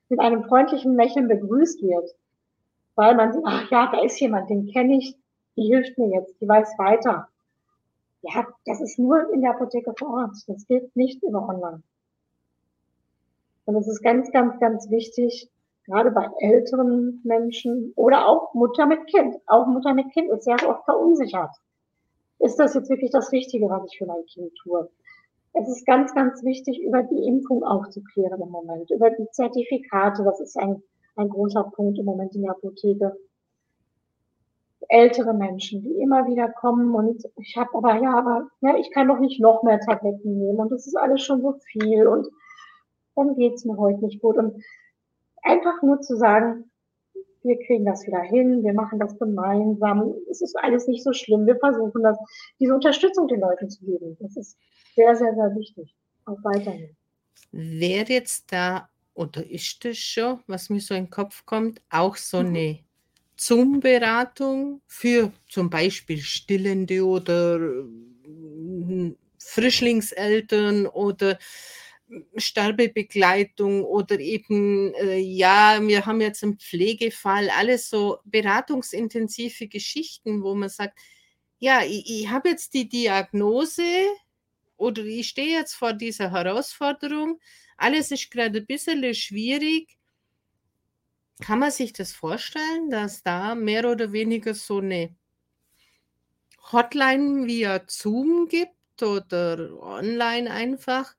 mit einem freundlichen Lächeln begrüßt wird. Weil man sieht, ach ja, da ist jemand, den kenne ich, die hilft mir jetzt, die weiß weiter. Ja, das ist nur in der Apotheke vor Ort. Das geht nicht über online. Und es ist ganz, ganz, ganz wichtig, gerade bei älteren Menschen oder auch Mutter mit Kind. Auch Mutter mit Kind ist sehr oft verunsichert. Ist das jetzt wirklich das Richtige, was ich für mein Kind tue? es ist ganz, ganz wichtig, über die Impfung aufzuklären im Moment, über die Zertifikate. Das ist ein, ein großer Punkt im Moment in der Apotheke. Ältere Menschen, die immer wieder kommen und ich habe aber ja, aber ja, ich kann doch nicht noch mehr Tabletten nehmen und das ist alles schon so viel und dann geht's mir heute nicht gut. Und einfach nur zu sagen, wir kriegen das wieder hin, wir machen das gemeinsam, es ist alles nicht so schlimm, wir versuchen das, diese Unterstützung den Leuten zu geben. Das ist sehr, sehr, sehr wichtig, auch weiterhin. Wäre jetzt da, oder ist das schon, was mir so in den Kopf kommt, auch so mhm. eine Zoom-Beratung für zum Beispiel Stillende oder hm, Frischlingseltern oder Sterbebegleitung oder eben, äh, ja, wir haben jetzt einen Pflegefall, alles so beratungsintensive Geschichten, wo man sagt, ja, ich, ich habe jetzt die Diagnose oder ich stehe jetzt vor dieser Herausforderung, alles ist gerade ein bisschen schwierig. Kann man sich das vorstellen, dass da mehr oder weniger so eine Hotline via Zoom gibt oder online einfach?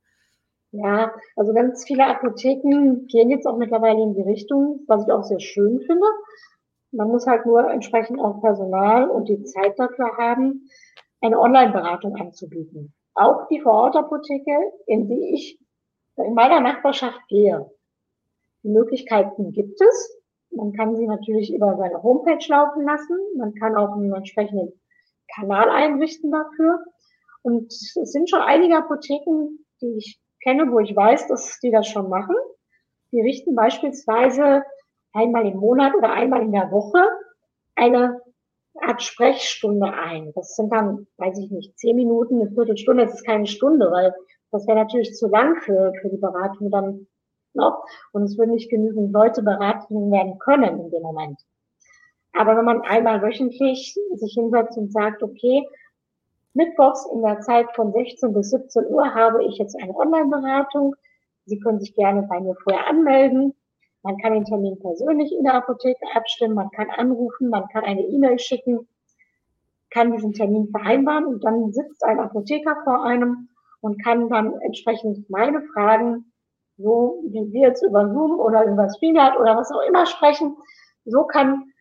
Ja, also ganz viele Apotheken gehen jetzt auch mittlerweile in die Richtung, was ich auch sehr schön finde. Man muss halt nur entsprechend auch Personal und die Zeit dafür haben, eine Online-Beratung anzubieten. Auch die Vorortapotheke, in die ich in meiner Nachbarschaft gehe. Die Möglichkeiten gibt es. Man kann sie natürlich über seine Homepage laufen lassen. Man kann auch einen entsprechenden Kanal einrichten dafür. Und es sind schon einige Apotheken, die ich kenne, wo ich weiß, dass die das schon machen. Die richten beispielsweise einmal im Monat oder einmal in der Woche eine Art Sprechstunde ein. Das sind dann, weiß ich nicht, zehn Minuten, eine Viertelstunde. Das ist keine Stunde, weil das wäre natürlich zu lang für, für die Beratung dann noch. Und es würden nicht genügend Leute beraten werden können in dem Moment. Aber wenn man einmal wöchentlich sich hinsetzt und sagt, okay, Mittwochs in der Zeit von 16 bis 17 Uhr habe ich jetzt eine Online-Beratung. Sie können sich gerne bei mir vorher anmelden. Man kann den Termin persönlich in der Apotheke abstimmen, man kann anrufen, man kann eine E-Mail schicken, kann diesen Termin vereinbaren und dann sitzt ein Apotheker vor einem und kann dann entsprechend meine Fragen, so wie wir jetzt über Zoom oder über Streamyard oder was auch immer sprechen, so kann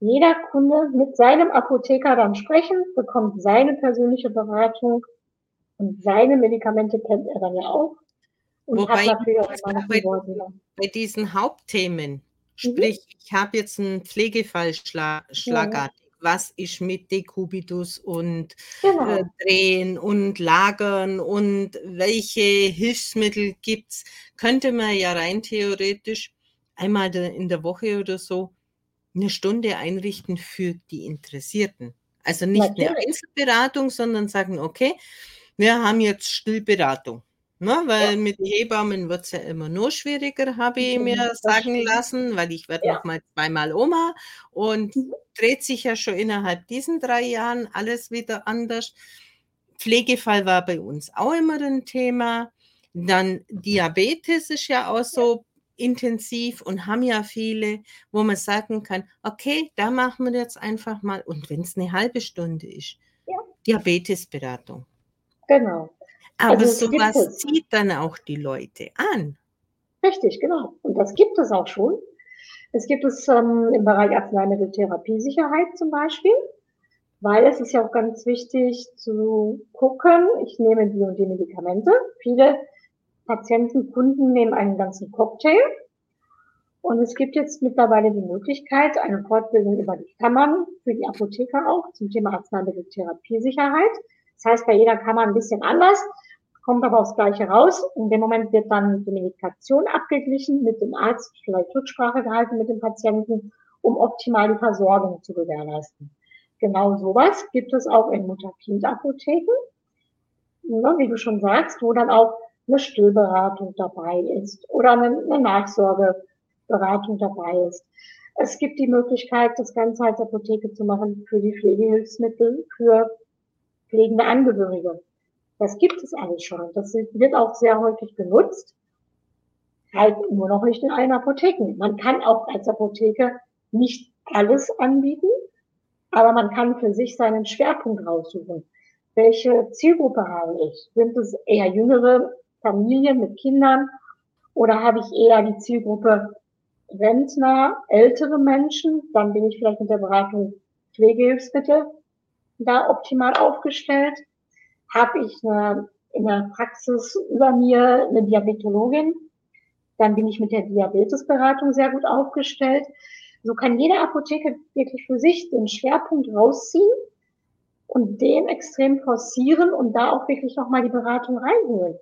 jeder Kunde mit seinem Apotheker dann sprechen, bekommt seine persönliche Beratung und seine Medikamente kennt er dann ja auch. Und Wobei hat natürlich auch immer noch bei, bei diesen Hauptthemen, mhm. sprich, mhm. ich habe jetzt einen Pflegefall schla schlagartig. Was ist mit Dekubitus und genau. äh, Drehen und Lagern und welche Hilfsmittel gibt es, könnte man ja rein theoretisch einmal in der Woche oder so eine Stunde einrichten für die Interessierten. Also nicht Natürlich. eine Einzelberatung, sondern sagen, okay, wir haben jetzt Stillberatung. Ne, weil ja. mit Hebammen wird es ja immer nur schwieriger, habe ich mir sagen lassen, weil ich werde ja. noch mal zweimal Oma und mhm. dreht sich ja schon innerhalb diesen drei Jahren alles wieder anders. Pflegefall war bei uns auch immer ein Thema. Dann Diabetes ist ja auch so intensiv und haben ja viele, wo man sagen kann, okay, da machen wir jetzt einfach mal, und wenn es eine halbe Stunde ist, ja. Diabetesberatung. Genau. Aber also sowas zieht dann auch die Leute an. Richtig, genau. Und das gibt es auch schon. Es gibt es ähm, im Bereich Arzneimitteltherapiesicherheit zum Beispiel, weil es ist ja auch ganz wichtig zu gucken, ich nehme die und die Medikamente. Viele Patienten, Kunden nehmen einen ganzen Cocktail. Und es gibt jetzt mittlerweile die Möglichkeit, eine Fortbildung über die Kammern für die Apotheker auch zum Thema Arzneimitteltherapiesicherheit. Das heißt, bei jeder Kammer ein bisschen anders, kommt aber aufs Gleiche raus. In dem Moment wird dann die Medikation abgeglichen mit dem Arzt, vielleicht Rücksprache gehalten mit dem Patienten, um optimal die Versorgung zu gewährleisten. Genau sowas gibt es auch in Mutter-Kind-Apotheken, ne, wie du schon sagst, wo dann auch eine Stillberatung dabei ist oder eine, eine Nachsorgeberatung dabei ist. Es gibt die Möglichkeit, das Ganze als Apotheke zu machen für die Pflegehilfsmittel, für pflegende Angehörige. Das gibt es alles schon. Das wird auch sehr häufig genutzt. Halt nur noch nicht in allen Apotheken. Man kann auch als Apotheke nicht alles anbieten, aber man kann für sich seinen Schwerpunkt raussuchen. welche Zielgruppe habe ich? Sind es eher jüngere Familien mit Kindern oder habe ich eher die Zielgruppe Rentner, ältere Menschen? Dann bin ich vielleicht mit der Beratung Pflegehilfsmittel da optimal aufgestellt. Habe ich eine, in der Praxis über mir eine Diabetologin, dann bin ich mit der Diabetesberatung sehr gut aufgestellt. So kann jede Apotheke wirklich für sich den Schwerpunkt rausziehen und den extrem forcieren und da auch wirklich nochmal die Beratung reinholen.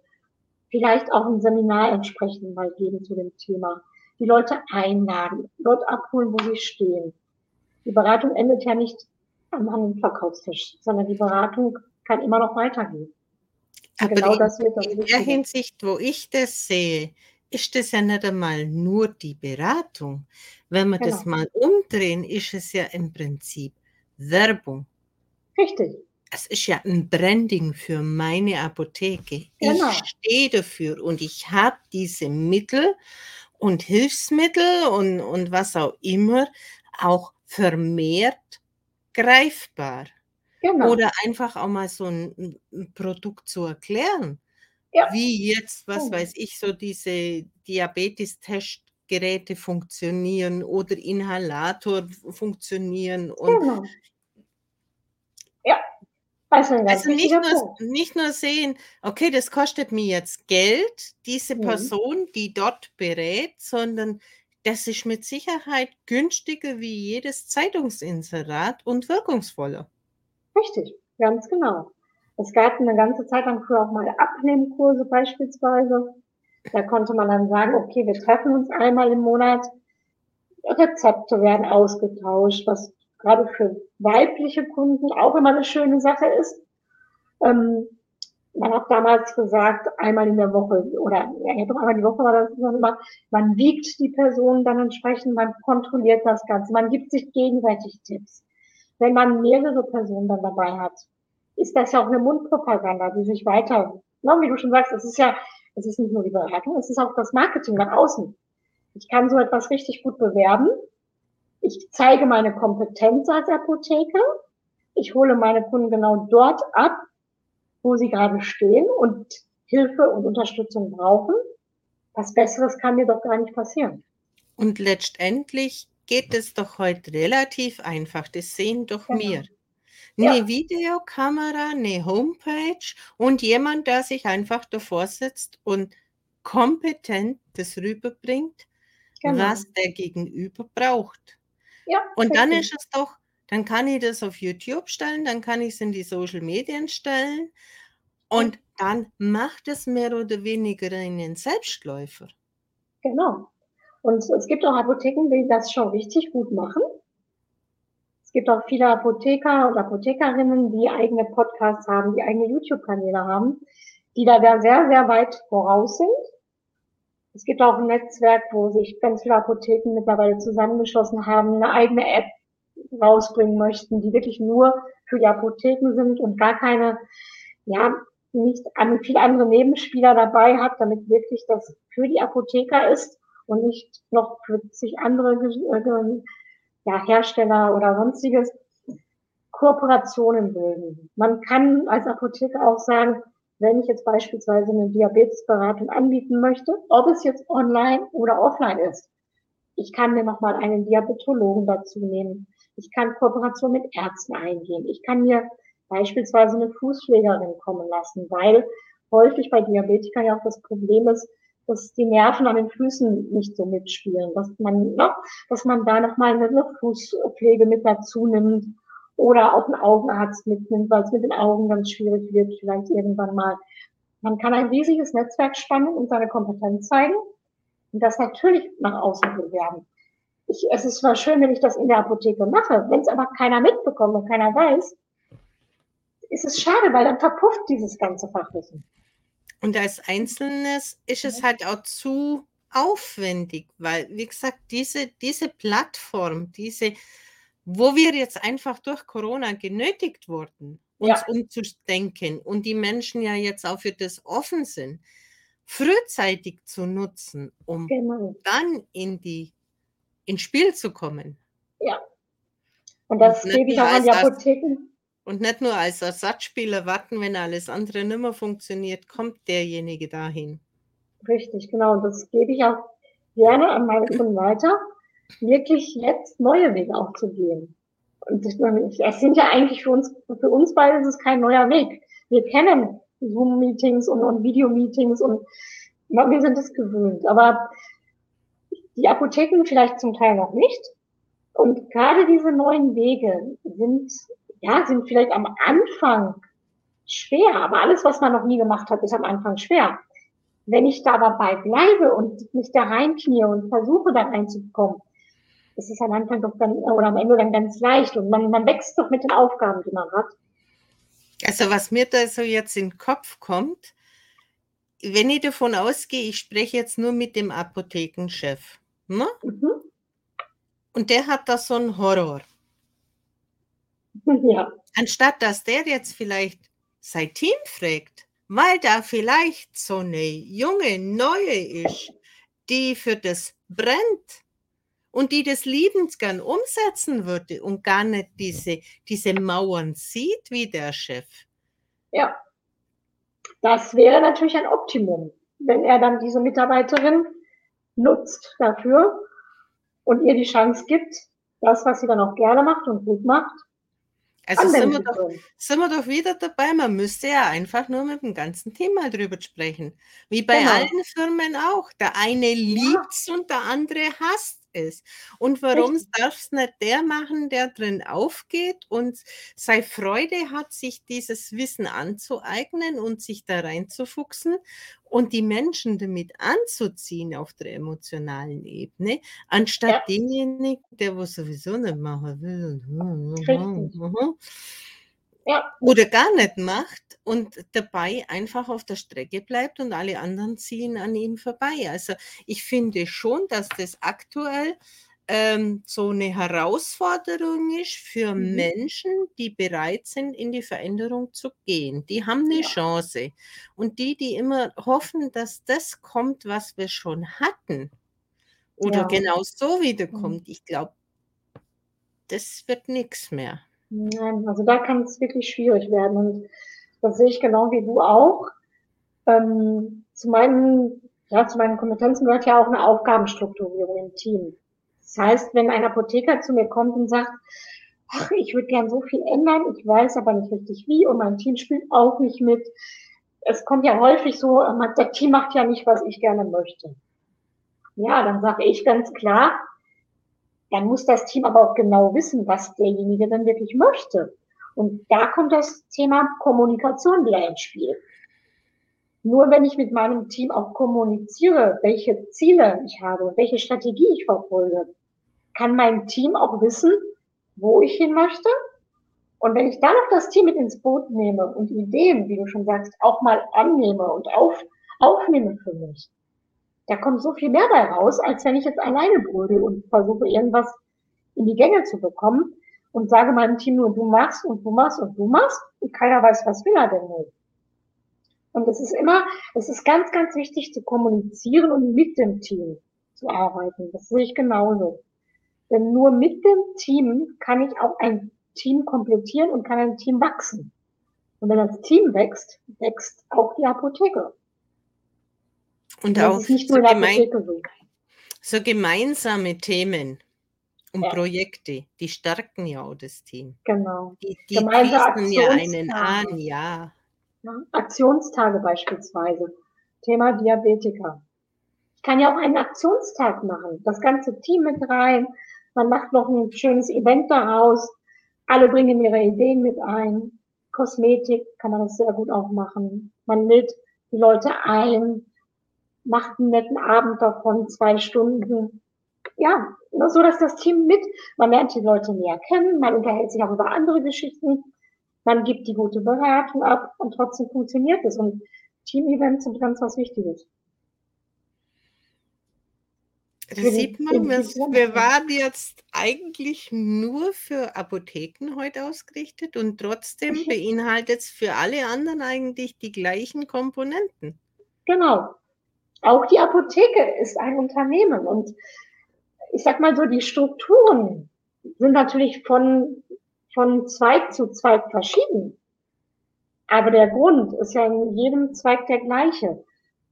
Vielleicht auch ein Seminar entsprechend mal geben zu dem Thema. Die Leute einladen, dort abholen, wo sie stehen. Die Beratung endet ja nicht am Verkaufstisch, sondern die Beratung kann immer noch weitergehen. Aber genau das wird in der Hinsicht, wo ich das sehe, ist das ja nicht einmal nur die Beratung. Wenn wir genau. das mal umdrehen, ist es ja im Prinzip Werbung. Richtig. Es ist ja ein Branding für meine Apotheke. Genau. Ich stehe dafür und ich habe diese Mittel und Hilfsmittel und, und was auch immer auch vermehrt greifbar. Genau. Oder einfach auch mal so ein, ein Produkt zu erklären. Ja. Wie jetzt, was oh. weiß ich, so diese Diabetes-Testgeräte funktionieren oder Inhalator funktionieren. Und genau. Ja, also, also nicht, nur, nicht nur sehen, okay, das kostet mir jetzt Geld, diese mhm. Person, die dort berät, sondern das ist mit Sicherheit günstiger wie jedes Zeitungsinserat und wirkungsvoller. Richtig, ganz genau. Es gab eine ganze Zeit lang früher auch mal Abnehmkurse beispielsweise. Da konnte man dann sagen, okay, wir treffen uns einmal im Monat. Rezepte werden ausgetauscht, was gerade für weibliche Kunden auch immer eine schöne Sache ist. Ähm, man hat damals gesagt, einmal in der Woche oder ja, doch einmal die Woche war das immer, man wiegt die Person dann entsprechend, man kontrolliert das Ganze, man gibt sich gegenseitig Tipps. Wenn man mehrere Personen dann dabei hat, ist das ja auch eine Mundpropaganda, die sich weiter, na, wie du schon sagst, es ist ja, es ist nicht nur die Beratung, es ist auch das Marketing nach außen. Ich kann so etwas richtig gut bewerben. Ich zeige meine Kompetenz als Apotheker. Ich hole meine Kunden genau dort ab, wo sie gerade stehen und Hilfe und Unterstützung brauchen. Was Besseres kann mir doch gar nicht passieren. Und letztendlich geht es doch heute relativ einfach. Das sehen doch genau. wir. Eine ja. Videokamera, eine Homepage und jemand, der sich einfach davor sitzt und kompetent das rüberbringt, genau. was der Gegenüber braucht. Ja, und dann ist es doch dann kann ich das auf YouTube stellen, dann kann ich es in die Social Medien stellen und dann macht es mehr oder weniger einen Selbstläufer. Genau. Und es gibt auch Apotheken, die das schon richtig gut machen. Es gibt auch viele Apotheker und Apothekerinnen, die eigene Podcasts haben, die eigene YouTube-Kanäle haben, die da sehr, sehr weit voraus sind. Es gibt auch ein Netzwerk, wo sich ganz viele Apotheken mittlerweile zusammengeschlossen haben, eine eigene App rausbringen möchten, die wirklich nur für die Apotheken sind und gar keine, ja, nicht an, viele andere Nebenspieler dabei hat, damit wirklich das für die Apotheker ist und nicht noch für sich andere äh, ja, Hersteller oder sonstiges Kooperationen bilden. Man kann als Apotheker auch sagen, wenn ich jetzt beispielsweise eine Diabetesberatung anbieten möchte, ob es jetzt online oder offline ist. Ich kann mir nochmal einen Diabetologen dazu nehmen. Ich kann Kooperation mit Ärzten eingehen. Ich kann mir beispielsweise eine Fußpflegerin kommen lassen, weil häufig bei Diabetikern ja auch das Problem ist, dass die Nerven an den Füßen nicht so mitspielen, dass man, ne, dass man da nochmal eine Fußpflege mit dazu nimmt oder auch einen Augenarzt mitnimmt, weil es mit den Augen ganz schwierig wird, vielleicht irgendwann mal. Man kann ein riesiges Netzwerk spannen und seine Kompetenz zeigen und das natürlich nach außen bewerben ich, es ist zwar schön, wenn ich das in der Apotheke mache, wenn es aber keiner mitbekommt und keiner weiß, ist es schade, weil dann verpufft dieses ganze Fachwissen. Und als Einzelnes ist es halt auch zu aufwendig, weil, wie gesagt, diese, diese Plattform, diese, wo wir jetzt einfach durch Corona genötigt wurden, uns ja. umzudenken und die Menschen ja jetzt auch für das offen sind, frühzeitig zu nutzen, um genau. dann in die ins Spiel zu kommen. Ja. Und das und gebe ich auch an die Apotheken. Und nicht nur als Ersatzspieler warten, wenn alles andere nicht mehr funktioniert, kommt derjenige dahin. Richtig, genau. Und das gebe ich auch gerne an meine <laughs> Kunden weiter, wirklich jetzt neue Wege auch zu gehen. Und es sind ja eigentlich für uns, für uns beide ist es kein neuer Weg. Wir kennen Zoom-Meetings und, und Video-Meetings und wir sind es gewöhnt. Aber die Apotheken vielleicht zum Teil noch nicht. Und gerade diese neuen Wege sind, ja, sind vielleicht am Anfang schwer, aber alles, was man noch nie gemacht hat, ist am Anfang schwer. Wenn ich da dabei bleibe und mich da reinknie und versuche, da reinzukommen, ist es am Anfang doch dann, oder am Ende dann ganz leicht und man, man wächst doch mit den Aufgaben, die man hat. Also was mir da so jetzt in den Kopf kommt, wenn ich davon ausgehe, ich spreche jetzt nur mit dem Apothekenchef, ne? Mhm. und der hat da so einen Horror. Ja. Anstatt dass der jetzt vielleicht sein Team fragt, weil da vielleicht so eine junge, neue ist, die für das brennt und die das liebend gern umsetzen würde und gar nicht diese, diese Mauern sieht wie der Chef. Ja, das wäre natürlich ein Optimum, wenn er dann diese Mitarbeiterin nutzt dafür und ihr die Chance gibt, das, was sie dann auch gerne macht und gut macht, also sind wir, doch, sind wir doch wieder dabei, man müsste ja einfach nur mit dem ganzen Thema drüber sprechen. Wie bei genau. allen Firmen auch. Der eine liebt es ja. und der andere hasst ist. Und warum darf es nicht der machen, der drin aufgeht und sei Freude hat, sich dieses Wissen anzueignen und sich da reinzufuchsen und die Menschen damit anzuziehen auf der emotionalen Ebene, anstatt ja. denjenigen, der was sowieso nicht machen will. Ja. Oder gar nicht macht und dabei einfach auf der Strecke bleibt und alle anderen ziehen an ihm vorbei. Also ich finde schon, dass das aktuell ähm, so eine Herausforderung ist für mhm. Menschen, die bereit sind, in die Veränderung zu gehen. Die haben eine ja. Chance. Und die, die immer hoffen, dass das kommt, was wir schon hatten, oder ja. genau so wiederkommt, mhm. ich glaube, das wird nichts mehr. Nein, also da kann es wirklich schwierig werden. Und das sehe ich genau wie du auch. Ähm, zu meinen, ja, zu meinen Kompetenzen gehört ja auch eine Aufgabenstrukturierung im Team. Das heißt, wenn ein Apotheker zu mir kommt und sagt, ach, ich würde gern so viel ändern, ich weiß aber nicht richtig wie und mein Team spielt auch nicht mit. Es kommt ja häufig so, das Team macht ja nicht, was ich gerne möchte. Ja, dann sage ich ganz klar, dann muss das Team aber auch genau wissen, was derjenige dann wirklich möchte. Und da kommt das Thema Kommunikation wieder ins Spiel. Nur wenn ich mit meinem Team auch kommuniziere, welche Ziele ich habe, welche Strategie ich verfolge, kann mein Team auch wissen, wo ich hin möchte. Und wenn ich dann noch das Team mit ins Boot nehme und Ideen, wie du schon sagst, auch mal annehme und auf, aufnehme für mich, da kommt so viel mehr bei raus, als wenn ich jetzt alleine brüde und versuche irgendwas in die Gänge zu bekommen und sage meinem Team nur, du machst und du machst und du machst und keiner weiß, was will er denn nicht. Und es ist immer, es ist ganz, ganz wichtig zu kommunizieren und mit dem Team zu arbeiten. Das sehe ich genauso. Denn nur mit dem Team kann ich auch ein Team komplettieren und kann ein Team wachsen. Und wenn das Team wächst, wächst auch die Apotheke. Und das auch so, gemein, so. gemeinsame Themen und ja. Projekte, die stärken ja auch das Team. Genau. Die, die schließen ja einen an, ja. ja. Aktionstage beispielsweise. Thema Diabetiker. Ich kann ja auch einen Aktionstag machen. Das ganze Team mit rein. Man macht noch ein schönes Event daraus. Alle bringen ihre Ideen mit ein. Kosmetik kann man das sehr gut auch machen. Man lädt die Leute ein, macht einen netten Abend davon, zwei Stunden ja, so dass das Team mit, man lernt die Leute näher kennen, man unterhält sich auch über andere Geschichten, man gibt die gute Beratung ab und trotzdem funktioniert es. Und Team-Events sind ganz was Wichtiges. Das sieht man, wir, wir waren jetzt eigentlich nur für Apotheken heute ausgerichtet und trotzdem <laughs> beinhaltet es für alle anderen eigentlich die gleichen Komponenten. Genau. Auch die Apotheke ist ein Unternehmen und ich sag mal so, die Strukturen sind natürlich von, von Zweig zu Zweig verschieden. Aber der Grund ist ja in jedem Zweig der gleiche.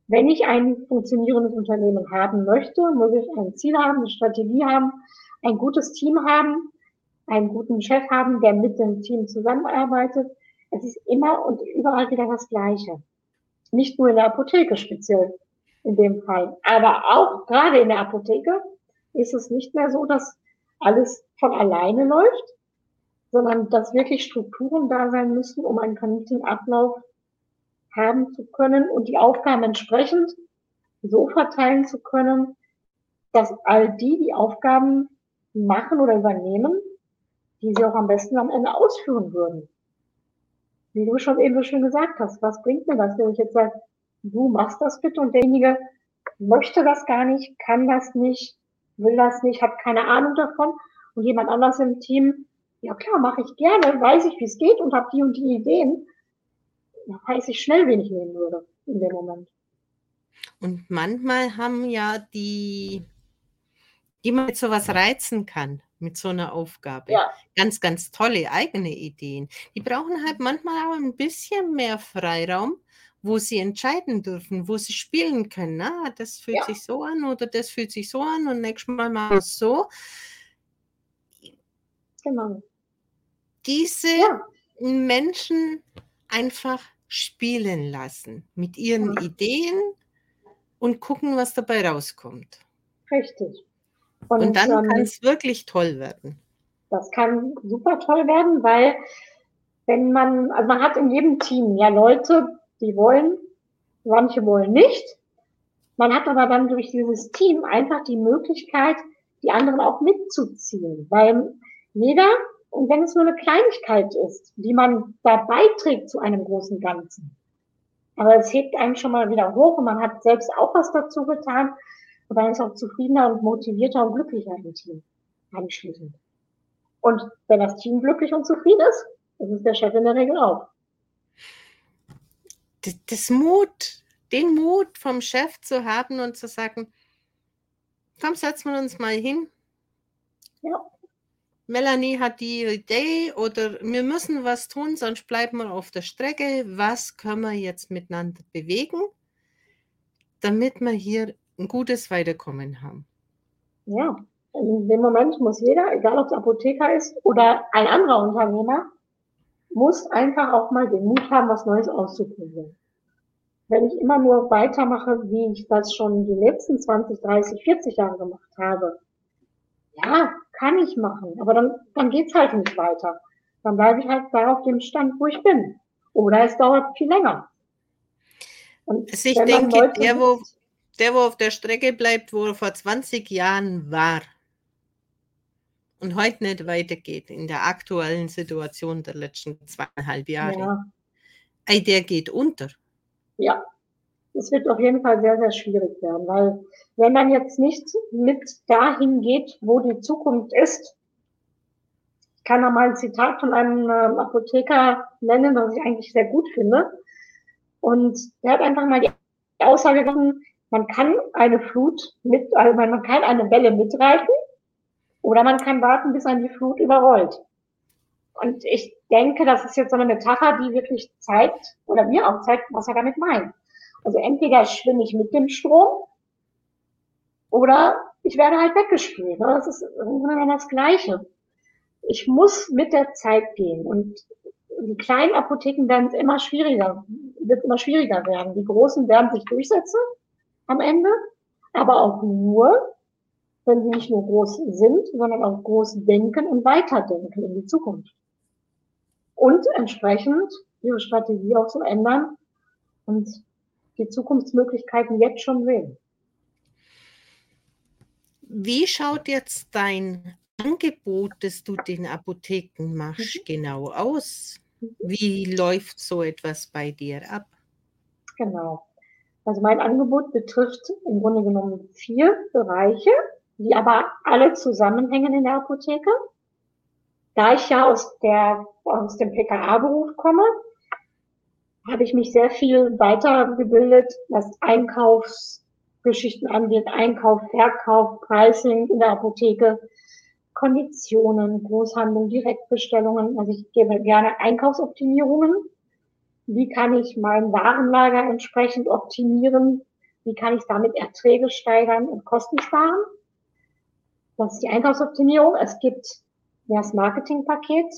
Wenn ich ein funktionierendes Unternehmen haben möchte, muss ich ein Ziel haben, eine Strategie haben, ein gutes Team haben, einen guten Chef haben, der mit dem Team zusammenarbeitet. Es ist immer und überall wieder das Gleiche. Nicht nur in der Apotheke speziell in dem Fall. Aber auch gerade in der Apotheke ist es nicht mehr so, dass alles von alleine läuft, sondern dass wirklich Strukturen da sein müssen, um einen vernünftigen Ablauf haben zu können und die Aufgaben entsprechend so verteilen zu können, dass all die die Aufgaben machen oder übernehmen, die sie auch am besten am Ende ausführen würden. Wie du schon eben so schön gesagt hast, was bringt mir das, wenn ich jetzt sage, du machst das bitte und derjenige möchte das gar nicht, kann das nicht, will das nicht, hat keine Ahnung davon und jemand anders im Team, ja klar, mache ich gerne, weiß ich, wie es geht und habe die und die Ideen, da weiß ich schnell, wen ich nehmen würde in dem Moment. Und manchmal haben ja die, die man mit sowas reizen kann, mit so einer Aufgabe. Ja. Ganz, ganz tolle eigene Ideen. Die brauchen halt manchmal auch ein bisschen mehr Freiraum, wo sie entscheiden dürfen, wo sie spielen können. Ah, das fühlt ja. sich so an oder das fühlt sich so an und nächstes Mal machen wir es so. Genau. Diese ja. Menschen einfach spielen lassen mit ihren ja. Ideen und gucken, was dabei rauskommt. Richtig. Und, und dann ähm, kann es wirklich toll werden. Das kann super toll werden, weil wenn man, also man hat in jedem Team ja Leute, die wollen, manche wollen nicht. Man hat aber dann durch dieses Team einfach die Möglichkeit, die anderen auch mitzuziehen, weil jeder, und wenn es nur eine Kleinigkeit ist, die man da beiträgt zu einem großen Ganzen, aber es hebt einen schon mal wieder hoch und man hat selbst auch was dazu getan und dann ist auch zufriedener und motivierter und glücklicher im Team anschließend. Und wenn das Team glücklich und zufrieden ist, ist es der Chef in der Regel auch das Mut, den Mut vom Chef zu haben und zu sagen, komm, setzen wir uns mal hin. Ja. Melanie hat die Idee oder wir müssen was tun, sonst bleiben wir auf der Strecke. Was können wir jetzt miteinander bewegen, damit wir hier ein gutes Weiterkommen haben? Ja, in dem Moment muss jeder, egal ob es Apotheker ist oder ein anderer Unternehmer, muss einfach auch mal den Mut haben, was Neues auszuprobieren. Wenn ich immer nur weitermache, wie ich das schon die letzten 20, 30, 40 Jahre gemacht habe, ja, kann ich machen, aber dann, dann geht's halt nicht weiter. Dann bleibe ich halt da auf dem Stand, wo ich bin. Oder es dauert viel länger. Und also ich denke, der wo, der, wo auf der Strecke bleibt, wo er vor 20 Jahren war, und heute nicht weitergeht in der aktuellen Situation der letzten zweieinhalb Jahre, ja. ey, der geht unter. Ja, es wird auf jeden Fall sehr, sehr schwierig werden, weil wenn man jetzt nicht mit dahin geht, wo die Zukunft ist, ich kann da mal ein Zitat von einem ähm, Apotheker nennen, was ich eigentlich sehr gut finde. Und der hat einfach mal die Aussage gemacht, man kann eine Flut mit, also man kann eine Welle mitreiten, oder man kann warten, bis man die Flut überrollt. Und ich denke, das ist jetzt so eine Metapher, die wirklich zeigt, oder mir auch zeigt, was er damit meint. Also entweder schwimme ich mit dem Strom, oder ich werde halt weggespült. Das ist irgendwann das Gleiche. Ich muss mit der Zeit gehen. Und die kleinen Apotheken werden immer schwieriger, wird immer schwieriger werden. Die großen werden sich durchsetzen am Ende, aber auch nur, wenn sie nicht nur groß sind, sondern auch groß denken und weiterdenken in die Zukunft. Und entsprechend ihre Strategie auch zu ändern und die Zukunftsmöglichkeiten jetzt schon sehen. Wie schaut jetzt dein Angebot, das du den Apotheken machst, mhm. genau aus? Wie läuft so etwas bei dir ab? Genau. Also mein Angebot betrifft im Grunde genommen vier Bereiche die aber alle zusammenhängen in der Apotheke. Da ich ja aus der, aus dem PKA-Beruf komme, habe ich mich sehr viel weitergebildet, was Einkaufsgeschichten angeht, Einkauf, Verkauf, Pricing in der Apotheke, Konditionen, Großhandel, Direktbestellungen. Also ich gebe gerne Einkaufsoptimierungen. Wie kann ich mein Warenlager entsprechend optimieren? Wie kann ich damit Erträge steigern und Kosten sparen? Das ist die Einkaufsoptimierung. Es gibt das Marketingpaket,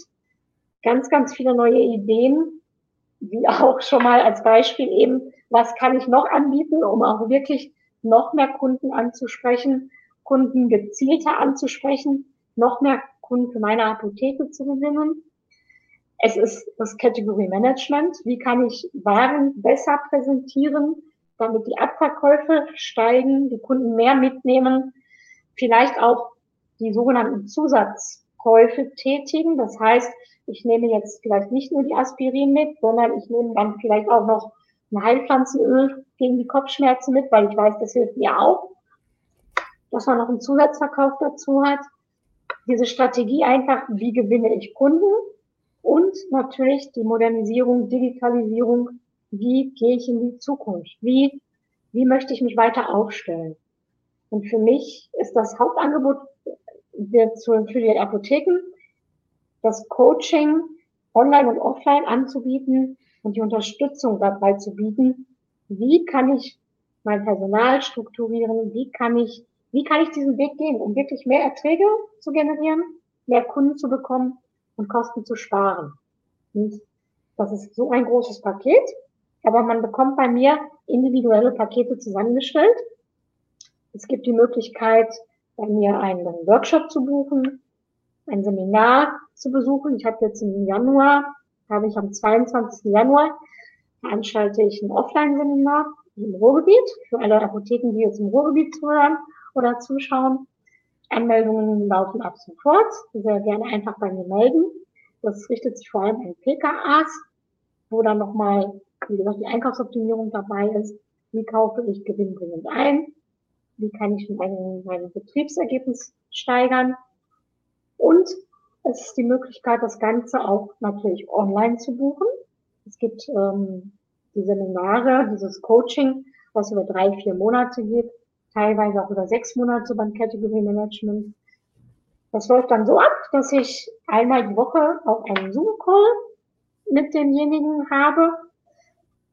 ganz, ganz viele neue Ideen, wie auch schon mal als Beispiel eben, was kann ich noch anbieten, um auch wirklich noch mehr Kunden anzusprechen, Kunden gezielter anzusprechen, noch mehr Kunden für meine Apotheke zu gewinnen. Es ist das Category Management. Wie kann ich Waren besser präsentieren, damit die Abverkäufe steigen, die Kunden mehr mitnehmen, vielleicht auch die sogenannten Zusatzkäufe tätigen. Das heißt, ich nehme jetzt vielleicht nicht nur die Aspirin mit, sondern ich nehme dann vielleicht auch noch ein Heilpflanzenöl gegen die Kopfschmerzen mit, weil ich weiß, das hilft mir auch. Dass man noch einen Zusatzverkauf dazu hat diese Strategie einfach, wie gewinne ich Kunden und natürlich die Modernisierung, Digitalisierung, wie gehe ich in die Zukunft, wie, wie möchte ich mich weiter aufstellen. Und für mich ist das Hauptangebot für die Apotheken, das Coaching online und offline anzubieten und die Unterstützung dabei zu bieten. Wie kann ich mein Personal strukturieren? Wie kann ich wie kann ich diesen Weg gehen, um wirklich mehr Erträge zu generieren, mehr Kunden zu bekommen und Kosten zu sparen. Und das ist so ein großes Paket, aber man bekommt bei mir individuelle Pakete zusammengestellt. Es gibt die Möglichkeit, bei mir einen Workshop zu buchen, ein Seminar zu besuchen. Ich habe jetzt im Januar, habe ich am 22. Januar, veranstalte ich ein Offline-Seminar im Ruhrgebiet für alle Apotheken, die jetzt im Ruhrgebiet zuhören oder zuschauen. Anmeldungen laufen ab sofort. Sehr gerne einfach bei mir melden. Das richtet sich vor allem an PKAs, wo dann nochmal, wie gesagt, die Einkaufsoptimierung dabei ist. Wie kaufe ich gewinnbringend ein? Wie kann ich mein, mein Betriebsergebnis steigern? Und es ist die Möglichkeit, das Ganze auch natürlich online zu buchen. Es gibt ähm, die Seminare, dieses Coaching, was über drei, vier Monate geht, teilweise auch über sechs Monate beim Category Management. Das läuft dann so ab, dass ich einmal die Woche auch einen Zoom-Call mit demjenigen habe,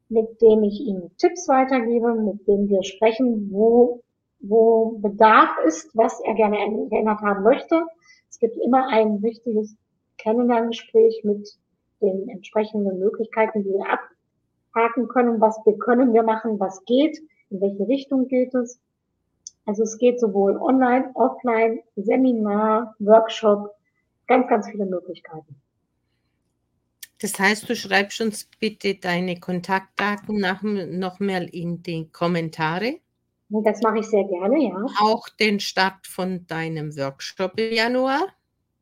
mit dem ich ihm Tipps weitergebe, mit dem wir sprechen, wo, wo Bedarf ist, was er gerne geändert haben möchte. Es gibt immer ein wichtiges Kennenlerngespräch mit den entsprechenden Möglichkeiten, die wir abhaken können, was wir können wir machen, was geht, in welche Richtung geht es. Also es geht sowohl online, offline, Seminar, Workshop, ganz, ganz viele Möglichkeiten. Das heißt, du schreibst uns bitte deine Kontaktdaten nach, noch mal in die Kommentare. Das mache ich sehr gerne, ja. Auch den Start von deinem Workshop im Januar.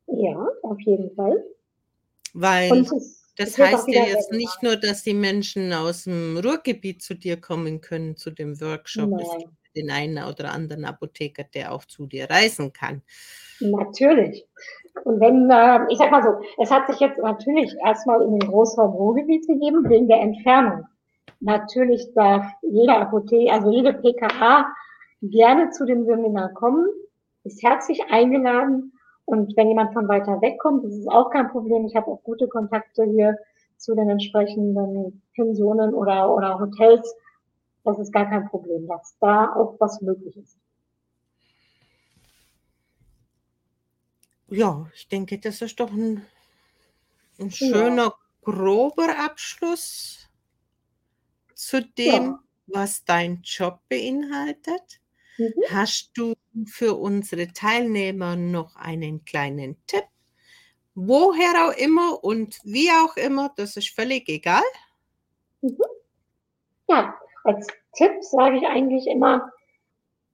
Ja, auf jeden Fall. Weil es, das es heißt ja jetzt nicht nur, dass die Menschen aus dem Ruhrgebiet zu dir kommen können zu dem Workshop. Nein den einen oder anderen Apotheker, der auch zu dir reisen kann. Natürlich. Und wenn, äh, ich sag mal so, es hat sich jetzt natürlich erstmal in den Großraum Ruhrgebiet gegeben, wegen der Entfernung. Natürlich darf jeder Apotheker, also jede PKA gerne zu dem Seminar kommen, ist herzlich eingeladen. Und wenn jemand von weiter weg kommt, das ist auch kein Problem. Ich habe auch gute Kontakte hier zu den entsprechenden Pensionen oder, oder Hotels, das ist gar kein Problem, dass da auch was möglich ist. Ja, ich denke, das ist doch ein, ein schöner, ja. grober Abschluss zu dem, ja. was dein Job beinhaltet. Mhm. Hast du für unsere Teilnehmer noch einen kleinen Tipp? Woher auch immer und wie auch immer, das ist völlig egal. Mhm. Ja, als Tipp sage ich eigentlich immer,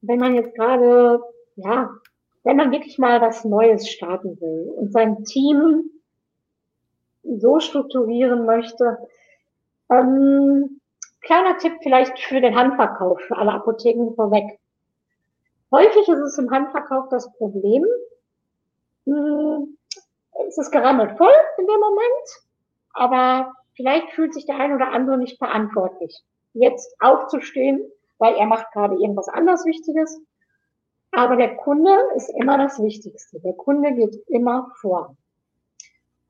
wenn man jetzt gerade, ja, wenn man wirklich mal was Neues starten will und sein Team so strukturieren möchte, ähm, kleiner Tipp vielleicht für den Handverkauf, für alle Apotheken vorweg. Häufig ist es im Handverkauf das Problem, hm, es ist gerammelt voll in dem Moment, aber vielleicht fühlt sich der ein oder andere nicht verantwortlich jetzt aufzustehen, weil er macht gerade irgendwas anderes Wichtiges. Aber der Kunde ist immer das Wichtigste. Der Kunde geht immer vor.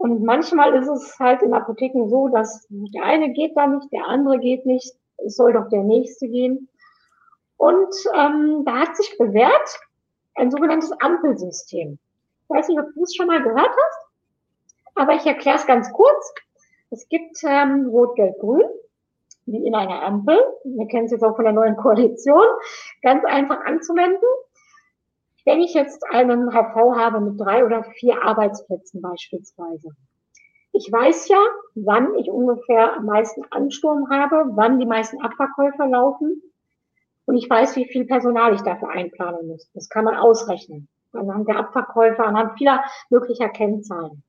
Und manchmal ist es halt in Apotheken so, dass der eine geht da nicht, der andere geht nicht, es soll doch der nächste gehen. Und ähm, da hat sich bewährt ein sogenanntes Ampelsystem. Ich weiß nicht, ob du es schon mal gehört hast, aber ich erkläre es ganz kurz. Es gibt ähm, Rot, Gelb, Grün, wie in einer Ampel. Wir kennen es jetzt auch von der neuen Koalition. Ganz einfach anzuwenden. Wenn ich jetzt einen HV habe mit drei oder vier Arbeitsplätzen beispielsweise, ich weiß ja, wann ich ungefähr am meisten Ansturm habe, wann die meisten Abverkäufer laufen und ich weiß, wie viel Personal ich dafür einplanen muss. Das kann man ausrechnen anhand der Abverkäufer, anhand vieler möglicher Kennzahlen.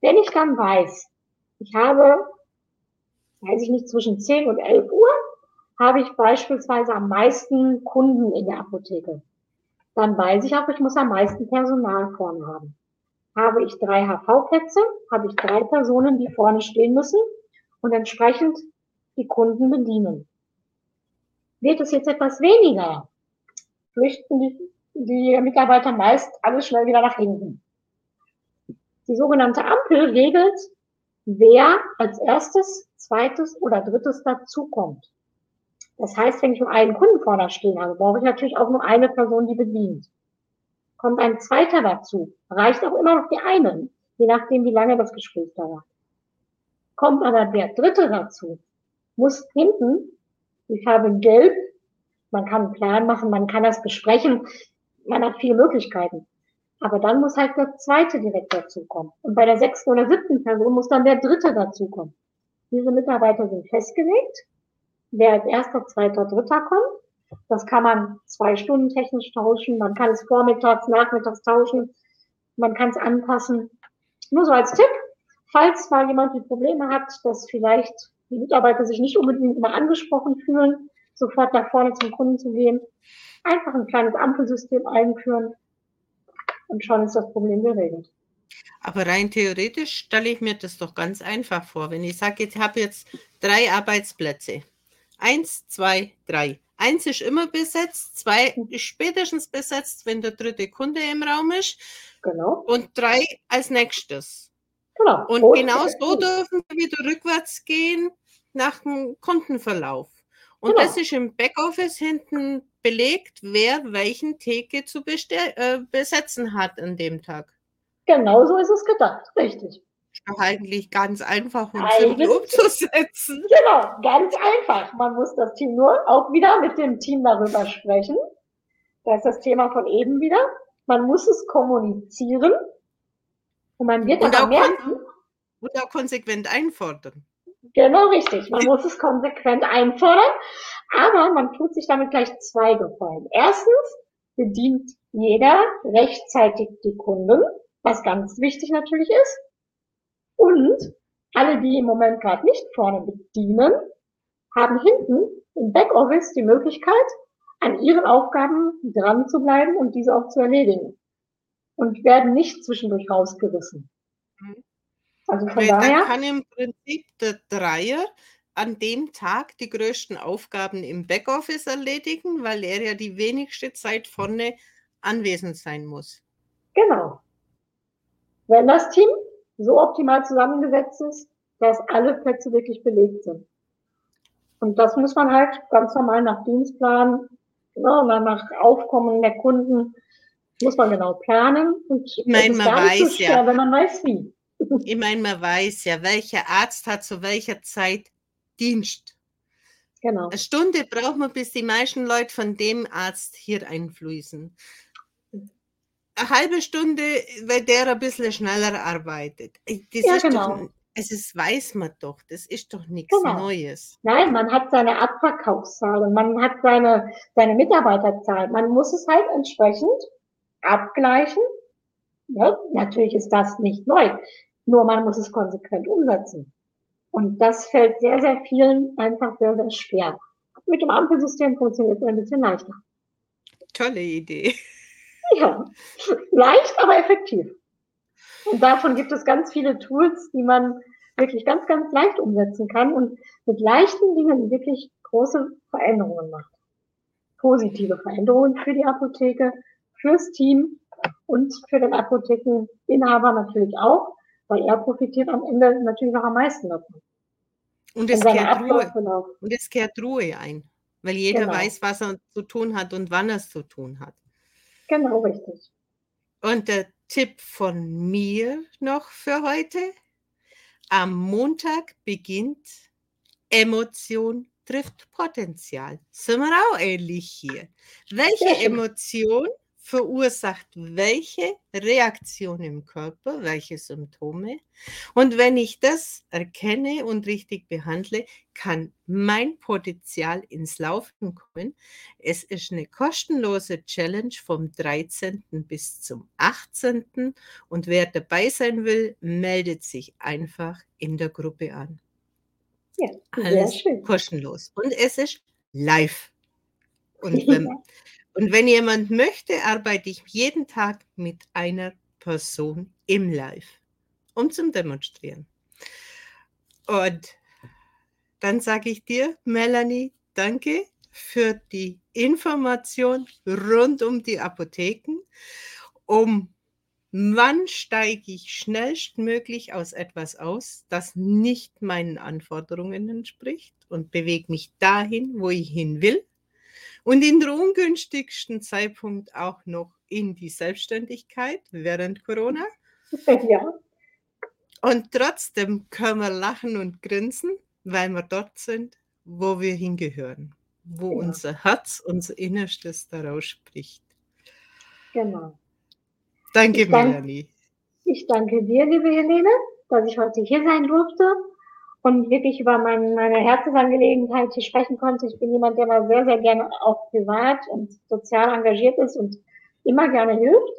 Wenn ich dann weiß, ich habe, weiß ich nicht, zwischen 10 und 11 Uhr, habe ich beispielsweise am meisten Kunden in der Apotheke dann weiß ich auch, ich muss am meisten Personal vorne haben. Habe ich drei HV-Plätze, habe ich drei Personen, die vorne stehen müssen und entsprechend die Kunden bedienen. Wird es jetzt etwas weniger, flüchten die, die Mitarbeiter meist alles schnell wieder nach hinten. Die sogenannte Ampel regelt, wer als erstes, zweites oder drittes dazukommt. Das heißt, wenn ich nur einen Kunden vorne stehen habe, brauche ich natürlich auch nur eine Person, die bedient. Kommt ein zweiter dazu, reicht auch immer noch die einen, je nachdem, wie lange das Gespräch dauert. Kommt aber der dritte dazu, muss hinten die Farbe gelb, man kann einen Plan machen, man kann das besprechen, man hat viele Möglichkeiten. Aber dann muss halt der zweite direkt dazukommen. Und bei der sechsten oder siebten Person muss dann der dritte dazukommen. Diese Mitarbeiter sind festgelegt wer als erster, zweiter, dritter kommt. Das kann man zwei Stunden technisch tauschen. Man kann es vormittags, nachmittags tauschen. Man kann es anpassen. Nur so als Tipp, falls mal jemand die Probleme hat, dass vielleicht die Mitarbeiter sich nicht unbedingt immer angesprochen fühlen, sofort nach vorne zum Kunden zu gehen, einfach ein kleines Ampelsystem einführen und schon ist das Problem geregelt. Aber rein theoretisch stelle ich mir das doch ganz einfach vor. Wenn ich sage, ich habe jetzt drei Arbeitsplätze, Eins, zwei, drei. Eins ist immer besetzt, zwei ist spätestens besetzt, wenn der dritte Kunde im Raum ist. Genau. Und drei als nächstes. Genau. Und Rot genau so dürfen wir wieder rückwärts gehen nach dem Kundenverlauf. Und genau. das ist im Backoffice hinten belegt, wer welchen Theke zu äh, besetzen hat an dem Tag. Genau so ist es gedacht, richtig eigentlich ganz einfach und simpel umzusetzen. Genau, ganz einfach. Man muss das Team nur auch wieder mit dem Team darüber sprechen. Da ist das Thema von eben wieder. Man muss es kommunizieren und man wird und auch merken. Und auch konsequent einfordern. Genau richtig. Man muss es konsequent einfordern, aber man tut sich damit gleich zwei Gefallen. Erstens bedient jeder rechtzeitig die Kunden, was ganz wichtig natürlich ist. Und alle, die im Moment gerade nicht vorne bedienen, haben hinten im Backoffice die Möglichkeit, an ihren Aufgaben dran zu bleiben und diese auch zu erledigen. Und werden nicht zwischendurch rausgerissen. Mhm. Also von Weil daher. kann im Prinzip der Dreier an dem Tag die größten Aufgaben im Backoffice erledigen, weil er ja die wenigste Zeit vorne anwesend sein muss. Genau. Wenn das Team so optimal zusammengesetzt ist, dass alle Plätze wirklich belegt sind. Und das muss man halt ganz normal nach Dienstplan, ne, nach Aufkommen der Kunden, muss man genau planen. Und ich meine, man weiß so schwer, ja, wenn man weiß wie. <laughs> Ich meine, man weiß ja, welcher Arzt hat zu welcher Zeit Dienst. Genau. Eine Stunde braucht man, bis die meisten Leute von dem Arzt hier einfließen eine halbe Stunde, weil der ein bisschen schneller arbeitet. Das ja, genau. Doch, es ist, weiß man doch, das ist doch nichts genau. Neues. Nein, man hat seine Abverkaufszahl man hat seine, seine Mitarbeiterzahl. Man muss es halt entsprechend abgleichen. Ja, natürlich ist das nicht neu, nur man muss es konsequent umsetzen. Und das fällt sehr, sehr vielen einfach sehr, sehr schwer. Mit dem Ampelsystem funktioniert es ein bisschen leichter. Tolle Idee. <laughs> Ja, leicht, aber effektiv. Und davon gibt es ganz viele Tools, die man wirklich ganz, ganz leicht umsetzen kann und mit leichten Dingen wirklich große Veränderungen macht. positive Veränderungen für die Apotheke, fürs Team und für den Apothekeninhaber natürlich auch, weil er profitiert am Ende natürlich noch am meisten davon. Und es, kehrt Ruhe, und es kehrt Ruhe ein, weil jeder genau. weiß, was er zu tun hat und wann er es zu tun hat. Genau, richtig. Und der Tipp von mir noch für heute. Am Montag beginnt Emotion trifft Potenzial. Sind wir auch ähnlich hier. Welche Emotion <laughs> verursacht welche Reaktion im Körper, welche Symptome. Und wenn ich das erkenne und richtig behandle, kann mein Potenzial ins Laufen kommen. Es ist eine kostenlose Challenge vom 13. bis zum 18. Und wer dabei sein will, meldet sich einfach in der Gruppe an. Ja, Alles schön. kostenlos. Und es ist live. Und <laughs> wenn, und wenn jemand möchte, arbeite ich jeden Tag mit einer Person im Live, um zum Demonstrieren. Und dann sage ich dir, Melanie, danke für die Information rund um die Apotheken, um wann steige ich schnellstmöglich aus etwas aus, das nicht meinen Anforderungen entspricht und bewege mich dahin, wo ich hin will und in der ungünstigsten Zeitpunkt auch noch in die Selbstständigkeit während Corona. <laughs> Ja. Und trotzdem können wir lachen und grinsen, weil wir dort sind, wo wir hingehören, wo ja. unser Herz, unser Innerstes daraus spricht. Genau. Danke, ich Melanie. ich danke dir, liebe Helene, dass ich heute hier sein durfte und wirklich über mein, meine Herzensangelegenheit hier sprechen konnte. Ich bin jemand, der mal sehr, sehr gerne auch privat und sozial engagiert ist und immer gerne hilft.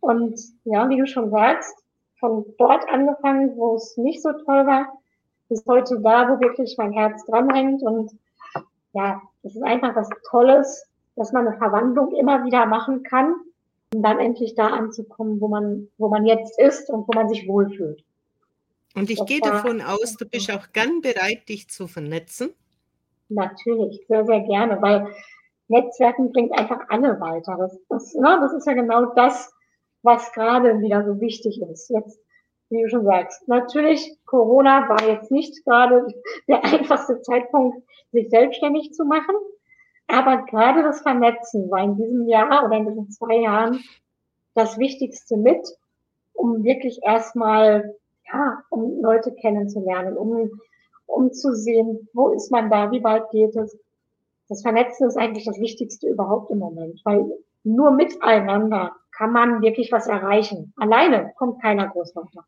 Und ja, wie du schon sagst, von dort angefangen, wo es nicht so toll war, bis heute da, wo wirklich mein Herz dranhängt. Und ja, es ist einfach was Tolles, dass man eine Verwandlung immer wieder machen kann, um dann endlich da anzukommen, wo man, wo man jetzt ist und wo man sich wohlfühlt. Und ich gehe davon aus, du bist auch gern bereit, dich zu vernetzen. Natürlich, sehr, sehr gerne, weil Netzwerken bringt einfach alle weiter. Das, das, ne, das ist ja genau das, was gerade wieder so wichtig ist. Jetzt, wie du schon sagst, natürlich, Corona war jetzt nicht gerade <laughs> der einfachste Zeitpunkt, sich selbstständig zu machen. Aber gerade das Vernetzen war in diesem Jahr oder in diesen zwei Jahren das Wichtigste mit, um wirklich erstmal ja, um Leute kennenzulernen, um, um zu sehen, wo ist man da, wie weit geht es. Das Vernetzen ist eigentlich das Wichtigste überhaupt im Moment, weil nur miteinander kann man wirklich was erreichen. Alleine kommt keiner groß weiter.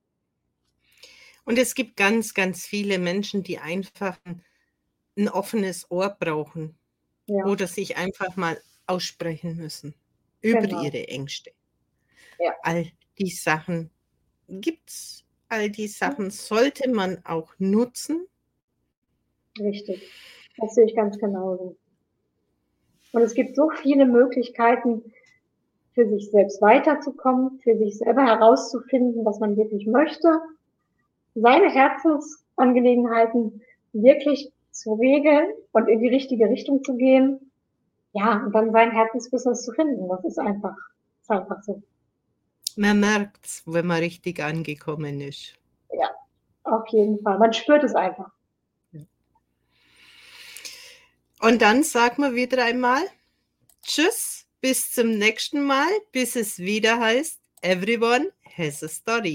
Und es gibt ganz, ganz viele Menschen, die einfach ein offenes Ohr brauchen ja. oder sich einfach mal aussprechen müssen über genau. ihre Ängste. Ja. All die Sachen gibt es all die Sachen sollte man auch nutzen. Richtig, das sehe ich ganz genauso. Und es gibt so viele Möglichkeiten, für sich selbst weiterzukommen, für sich selber herauszufinden, was man wirklich möchte, seine Herzensangelegenheiten wirklich zu regeln und in die richtige Richtung zu gehen. Ja, und dann sein Herzensbusiness zu finden. Das ist einfach, ist einfach so. Man merkt es, wenn man richtig angekommen ist. Ja, auf jeden Fall. Man spürt es einfach. Und dann sagen wir wieder einmal Tschüss, bis zum nächsten Mal, bis es wieder heißt, Everyone has a story.